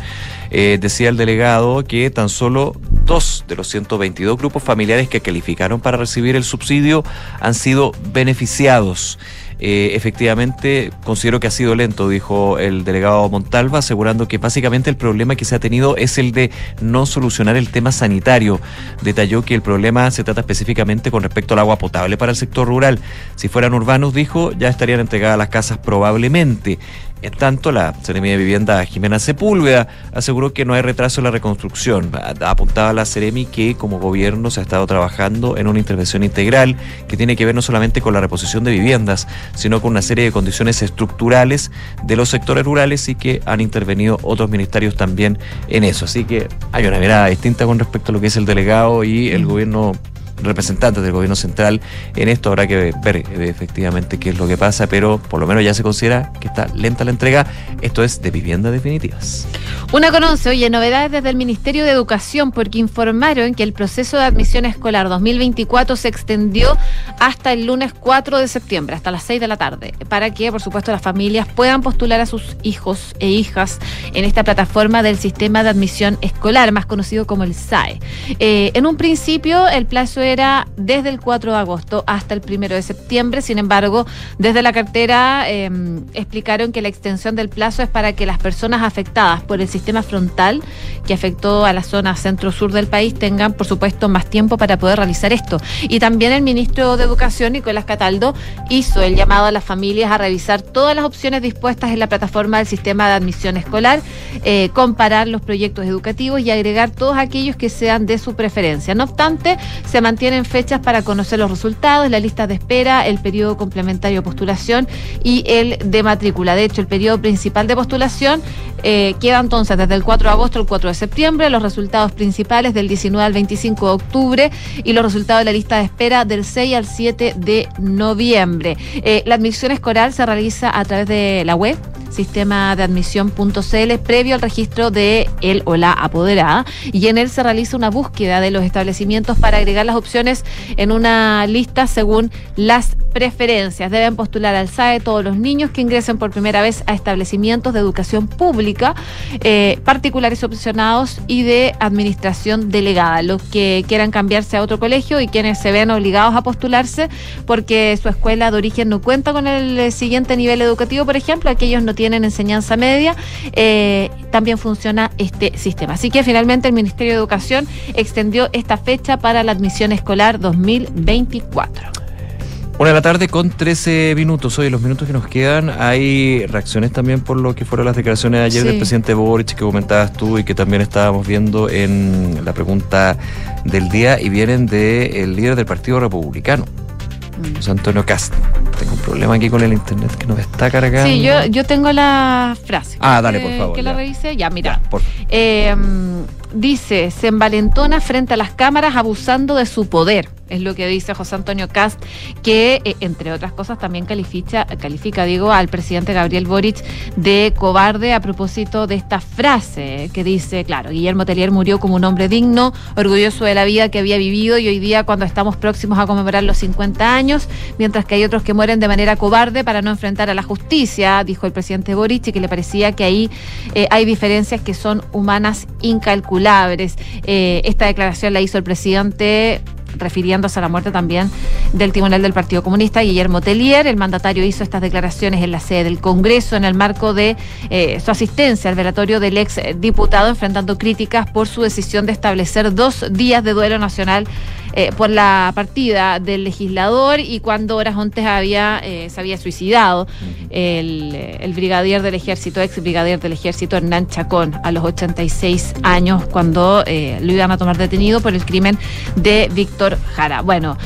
Eh, decía el delegado que tan solo dos de los 122 grupos familiares que calificaron para recibir el subsidio han sido beneficiados. Eh, efectivamente, considero que ha sido lento, dijo el delegado Montalva, asegurando que básicamente el problema que se ha tenido es el de no solucionar el tema sanitario. Detalló que el problema se trata específicamente con respecto al agua potable para el sector rural. Si fueran urbanos, dijo, ya estarían entregadas las casas probablemente. En tanto, la Seremi de Vivienda Jimena Sepúlveda aseguró que no hay retraso en la reconstrucción. Apuntaba la Seremi que como gobierno se ha estado trabajando en una intervención integral que tiene que ver no solamente con la reposición de viviendas, sino con una serie de condiciones estructurales de los sectores rurales y que han intervenido otros ministerios también en eso. Así que hay una mirada distinta con respecto a lo que es el delegado y el gobierno representantes del gobierno central en esto habrá que ver eh, efectivamente qué es lo que pasa, pero por lo menos ya se considera que está lenta la entrega. Esto es de viviendas definitivas. Una con once, oye, novedades desde el Ministerio de Educación porque informaron que el proceso de admisión escolar 2024 se extendió hasta el lunes 4 de septiembre, hasta las 6 de la tarde, para que, por supuesto, las familias puedan postular a sus hijos e hijas en esta plataforma del sistema de admisión escolar, más conocido como el SAE. Eh, en un principio, el plazo era desde el 4 de agosto hasta el 1 de septiembre, sin embargo, desde la cartera eh, explicaron que la extensión del plazo es para que las personas afectadas por el sistema frontal que afectó a la zona centro-sur del país tengan, por supuesto, más tiempo para poder realizar esto. Y también el ministro de Educación, Nicolás Cataldo, hizo el llamado a las familias a revisar todas las opciones dispuestas en la plataforma del sistema de admisión escolar eh, comparar los proyectos educativos y agregar todos aquellos que sean de su preferencia. No obstante, se mantienen fechas para conocer los resultados, la lista de espera, el periodo complementario de postulación y el de matrícula. De hecho, el periodo principal de postulación eh, queda entonces desde el 4 de agosto al 4 de septiembre, los resultados principales del 19 al 25 de octubre y los resultados de la lista de espera del 6 al 7 de noviembre. Eh, la admisión escolar se realiza a través de la web sistema de admisión.cl previo al registro de él o la apoderada y en él se realiza una búsqueda de los establecimientos para agregar las opciones en una lista según las preferencias. Deben postular al SAE todos los niños que ingresen por primera vez a establecimientos de educación pública, eh, particulares opcionados y de administración delegada. Los que quieran cambiarse a otro colegio y quienes se vean obligados a postularse porque su escuela de origen no cuenta con el siguiente nivel educativo, por ejemplo, aquellos no tienen enseñanza media, eh, también funciona este sistema. Así que finalmente el Ministerio de Educación extendió esta fecha para la admisión escolar 2024. Una de la tarde con 13 minutos. Hoy, los minutos que nos quedan, hay reacciones también por lo que fueron las declaraciones de ayer Sí. del presidente Boric que comentabas tú y que también estábamos viendo en la pregunta del día y vienen del líder del Partido Republicano, Mm. José Antonio Cast. Tengo un problema aquí con el internet que nos está cargando. Sí, yo, yo tengo la frase. Ah, dale, por favor, Que la revise. Ya, mira. Por- Eh, dice, se envalentona frente a las cámaras abusando de su poder. Es lo que dice José Antonio Cast, que eh, entre otras cosas también califica, califica, digo, al presidente Gabriel Boric de cobarde a propósito de esta frase que dice, claro, Guillermo Tellier murió como un hombre digno, orgulloso de la vida que había vivido y hoy día cuando estamos próximos a conmemorar los 50 años, mientras que hay otros que mueren de manera cobarde para no enfrentar a la justicia, dijo el presidente Boric, y que le parecía que ahí eh, hay diferencias que son humanas incalculables. Eh, esta declaración la hizo el presidente refiriéndose a la muerte también del tribunal del Partido Comunista, Guillermo Tellier. El mandatario hizo estas declaraciones en la sede del Congreso en el marco de eh, su asistencia al velatorio del ex diputado, enfrentando críticas por su decisión de establecer dos días de duelo nacional eh, por la partida del legislador y cuando horas antes había, eh, se había suicidado el, el brigadier del ejército, ex brigadier del ejército Hernán Chacón, a los 86 años, cuando eh, lo iban a tomar detenido por el crimen de Víctor Jara. Bueno,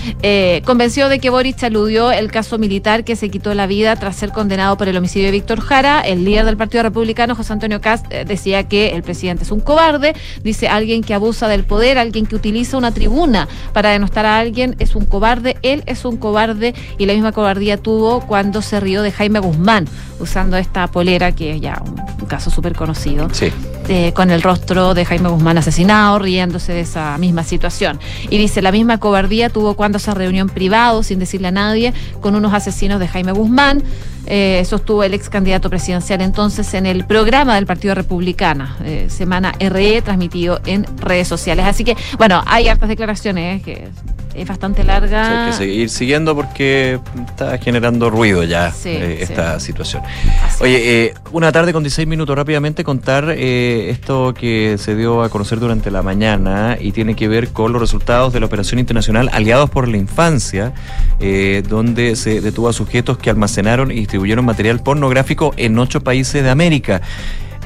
convenció de que Boric aludió el caso militar que se quitó la vida tras ser condenado por el homicidio de Víctor Jara. El líder del Partido Republicano, José Antonio Cast, decía que el presidente es un cobarde, dice alguien que abusa del poder, alguien que utiliza una tribuna para denostar a alguien, es un cobarde, él es un cobarde y la misma cobardía tuvo cuando se rió de Jaime Guzmán, usando esta polera que es ya un, un caso súper conocido Sí. eh, con el rostro de Jaime Guzmán asesinado, riéndose de esa misma situación. Y dice, la misma cobardía tuvo cuando se reunió en privado, sin decirle a nadie, con unos asesinos de Jaime Guzmán. Eh, sostuvo el ex candidato presidencial entonces en el programa del Partido Republicana, eh, Semana RE, transmitido en redes sociales. Así que, bueno, hay hartas declaraciones, eh, que es bastante larga. Hay que seguir siguiendo porque está generando ruido ya Sí, eh, sí. esta situación. Oye, eh, una tarde con 16 minutos, rápidamente contar eh, esto que se dio a conocer durante la mañana y tiene que ver con los resultados de la operación internacional Aliados por la Infancia, eh, donde se detuvo a sujetos que almacenaron y distribuyeron material pornográfico en ocho países de América.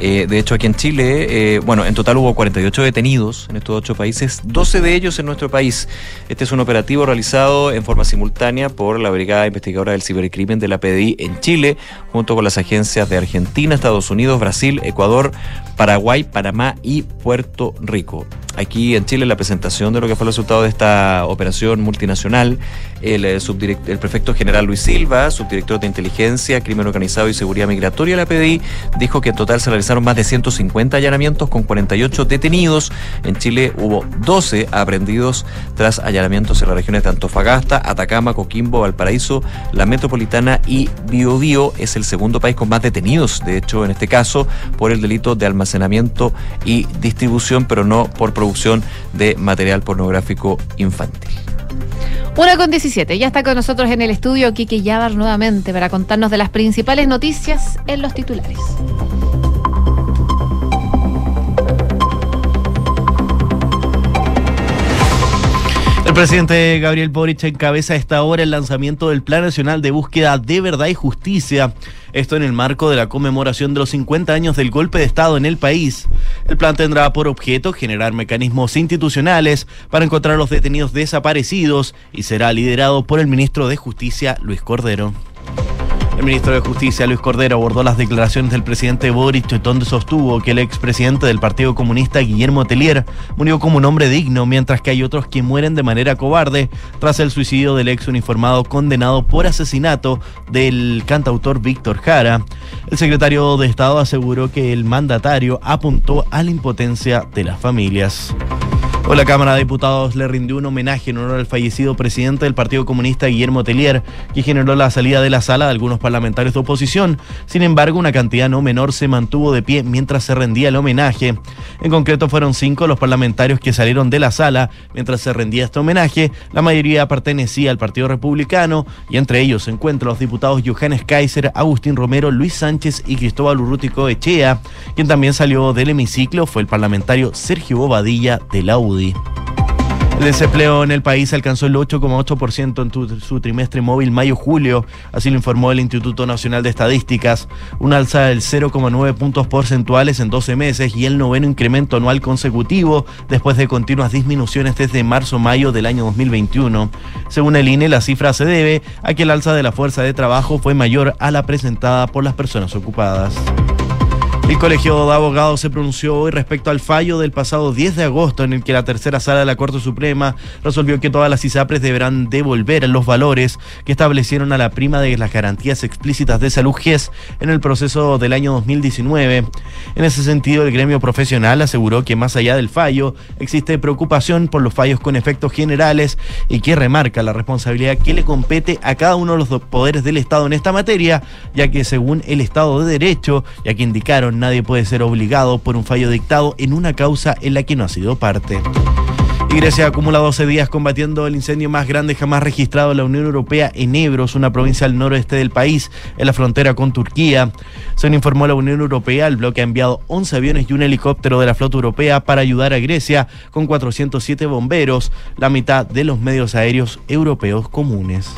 Eh, de hecho, aquí en Chile, eh, bueno, en total hubo 48 detenidos en estos ocho países, 12 de ellos en nuestro país. Este es un operativo realizado en forma simultánea por la Brigada Investigadora del Cibercrimen de la PDI en Chile, junto con las agencias de Argentina, Estados Unidos, Brasil, Ecuador, Paraguay, Panamá y Puerto Rico. Aquí en Chile la presentación de lo que fue el resultado de esta operación multinacional, el, eh, el prefecto general Luis Silva, subdirector de Inteligencia, Crimen Organizado y Seguridad Migratoria la PDI, dijo que en total se realizaron más de 150 allanamientos con 48 detenidos. En Chile hubo 12 aprendidos tras allanamientos en las regiones de Antofagasta, Atacama, Coquimbo, Valparaíso, la Metropolitana y Biobío. Es el segundo país con más detenidos, de hecho, en este caso, por el delito de almacenamiento y distribución, pero no por producción de material pornográfico infantil. Una con 17. Ya está con nosotros en el estudio Kike Yabar nuevamente para contarnos de las principales noticias en los titulares. El presidente Gabriel Boric encabeza a esta hora el lanzamiento del Plan Nacional de Búsqueda de Verdad y Justicia. Esto en el marco de la conmemoración de los 50 años del golpe de Estado en el país. El plan tendrá por objeto generar mecanismos institucionales para encontrar a los detenidos desaparecidos y será liderado por el ministro de Justicia, Luis Cordero. El ministro de Justicia, Luis Cordero, abordó las declaraciones del presidente Boric, donde sostuvo que el expresidente del Partido Comunista, Guillermo Telier, murió como un hombre digno, mientras que hay otros que mueren de manera cobarde tras el suicidio del ex uniformado condenado por asesinato del cantautor Víctor Jara. El secretario de Estado aseguró que el mandatario apuntó a la impotencia de las familias. Hoy la Cámara de Diputados le rindió un homenaje en honor al fallecido presidente del Partido Comunista, Guillermo Telier, que generó la salida de la sala de algunos parlamentarios de oposición. Sin embargo, una cantidad no menor se mantuvo de pie mientras se rendía el homenaje. En concreto, fueron cinco los parlamentarios que salieron de la sala mientras se rendía este homenaje. La mayoría pertenecía al Partido Republicano y entre ellos se encuentran los diputados Johannes Kaiser, Agustín Romero, Luis Sánchez y Cristóbal Urrutico Echea. Quien también salió del hemiciclo fue el parlamentario Sergio Bobadilla de la El desempleo en el país alcanzó el 8,8% en su trimestre móvil mayo-julio, así lo informó el Instituto Nacional de Estadísticas, un alza del 0,9 puntos porcentuales en 12 meses y el noveno incremento anual consecutivo después de continuas disminuciones desde marzo-mayo del año 2021. Según el INE, la cifra se debe a que el alza de la fuerza de trabajo fue mayor a la presentada por las personas ocupadas. El Colegio de Abogados se pronunció hoy respecto al fallo del pasado 10 de agosto en el que la tercera sala de la Corte Suprema resolvió que todas las ISAPRES deberán devolver los valores que establecieron a la prima de las garantías explícitas de salud GES en el proceso del año 2019. En ese sentido, el gremio profesional aseguró que más allá del fallo, existe preocupación por los fallos con efectos generales y que remarca la responsabilidad que le compete a cada uno de los poderes del Estado en esta materia, ya que según el Estado de Derecho, ya que indicaron nadie puede ser obligado por un fallo dictado en una causa en la que no ha sido parte. Y Grecia acumula 12 días combatiendo el incendio más grande jamás registrado en la Unión Europea en Ebros, una provincia al noroeste del país, en la frontera con Turquía. Según informó la Unión Europea, el bloque ha enviado 11 aviones y un helicóptero de la flota europea para ayudar a Grecia con 407 bomberos, la mitad de los medios aéreos europeos comunes.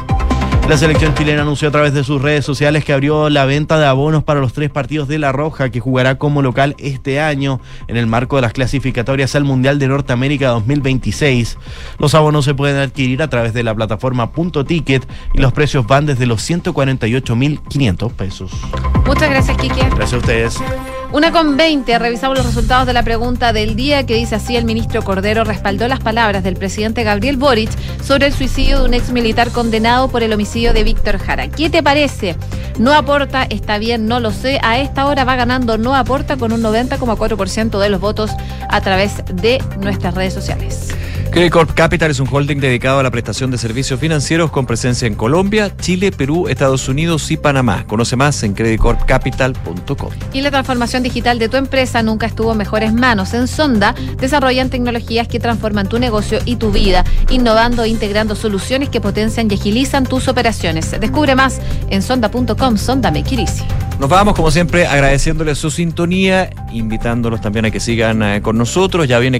La selección chilena anunció a través de sus redes sociales que abrió la venta de abonos para los tres partidos de La Roja que jugará como local este año en el marco de las clasificatorias al Mundial de Norteamérica 2026. Los abonos se pueden adquirir a través de la plataforma Punto Ticket y los precios van desde los 148.500 pesos. Muchas gracias, Kike. Gracias a ustedes. Una con 20, revisamos los resultados de la pregunta del día que dice así, el ministro Cordero respaldó las palabras del presidente Gabriel Boric sobre el suicidio de un ex militar condenado por el homicidio de Víctor Jara. ¿Qué te parece? No aporta, está bien, no lo sé. A esta hora va ganando no aporta con un 90,4% de los votos a través de nuestras redes sociales. Credit Corp Capital es un holding dedicado a la prestación de servicios financieros con presencia en Colombia, Chile, Perú, Estados Unidos y Panamá. Conoce más en creditcorpcapital.com. Y la transformación digital de tu empresa nunca estuvo en mejores manos. En Sonda desarrollan tecnologías que transforman tu negocio y tu vida, innovando e integrando soluciones que potencian y agilizan tus operaciones. Descubre más en sonda.com, Sonda Make. Nos vamos, como siempre, agradeciéndoles su sintonía, invitándolos también a que sigan eh, con nosotros. Ya viene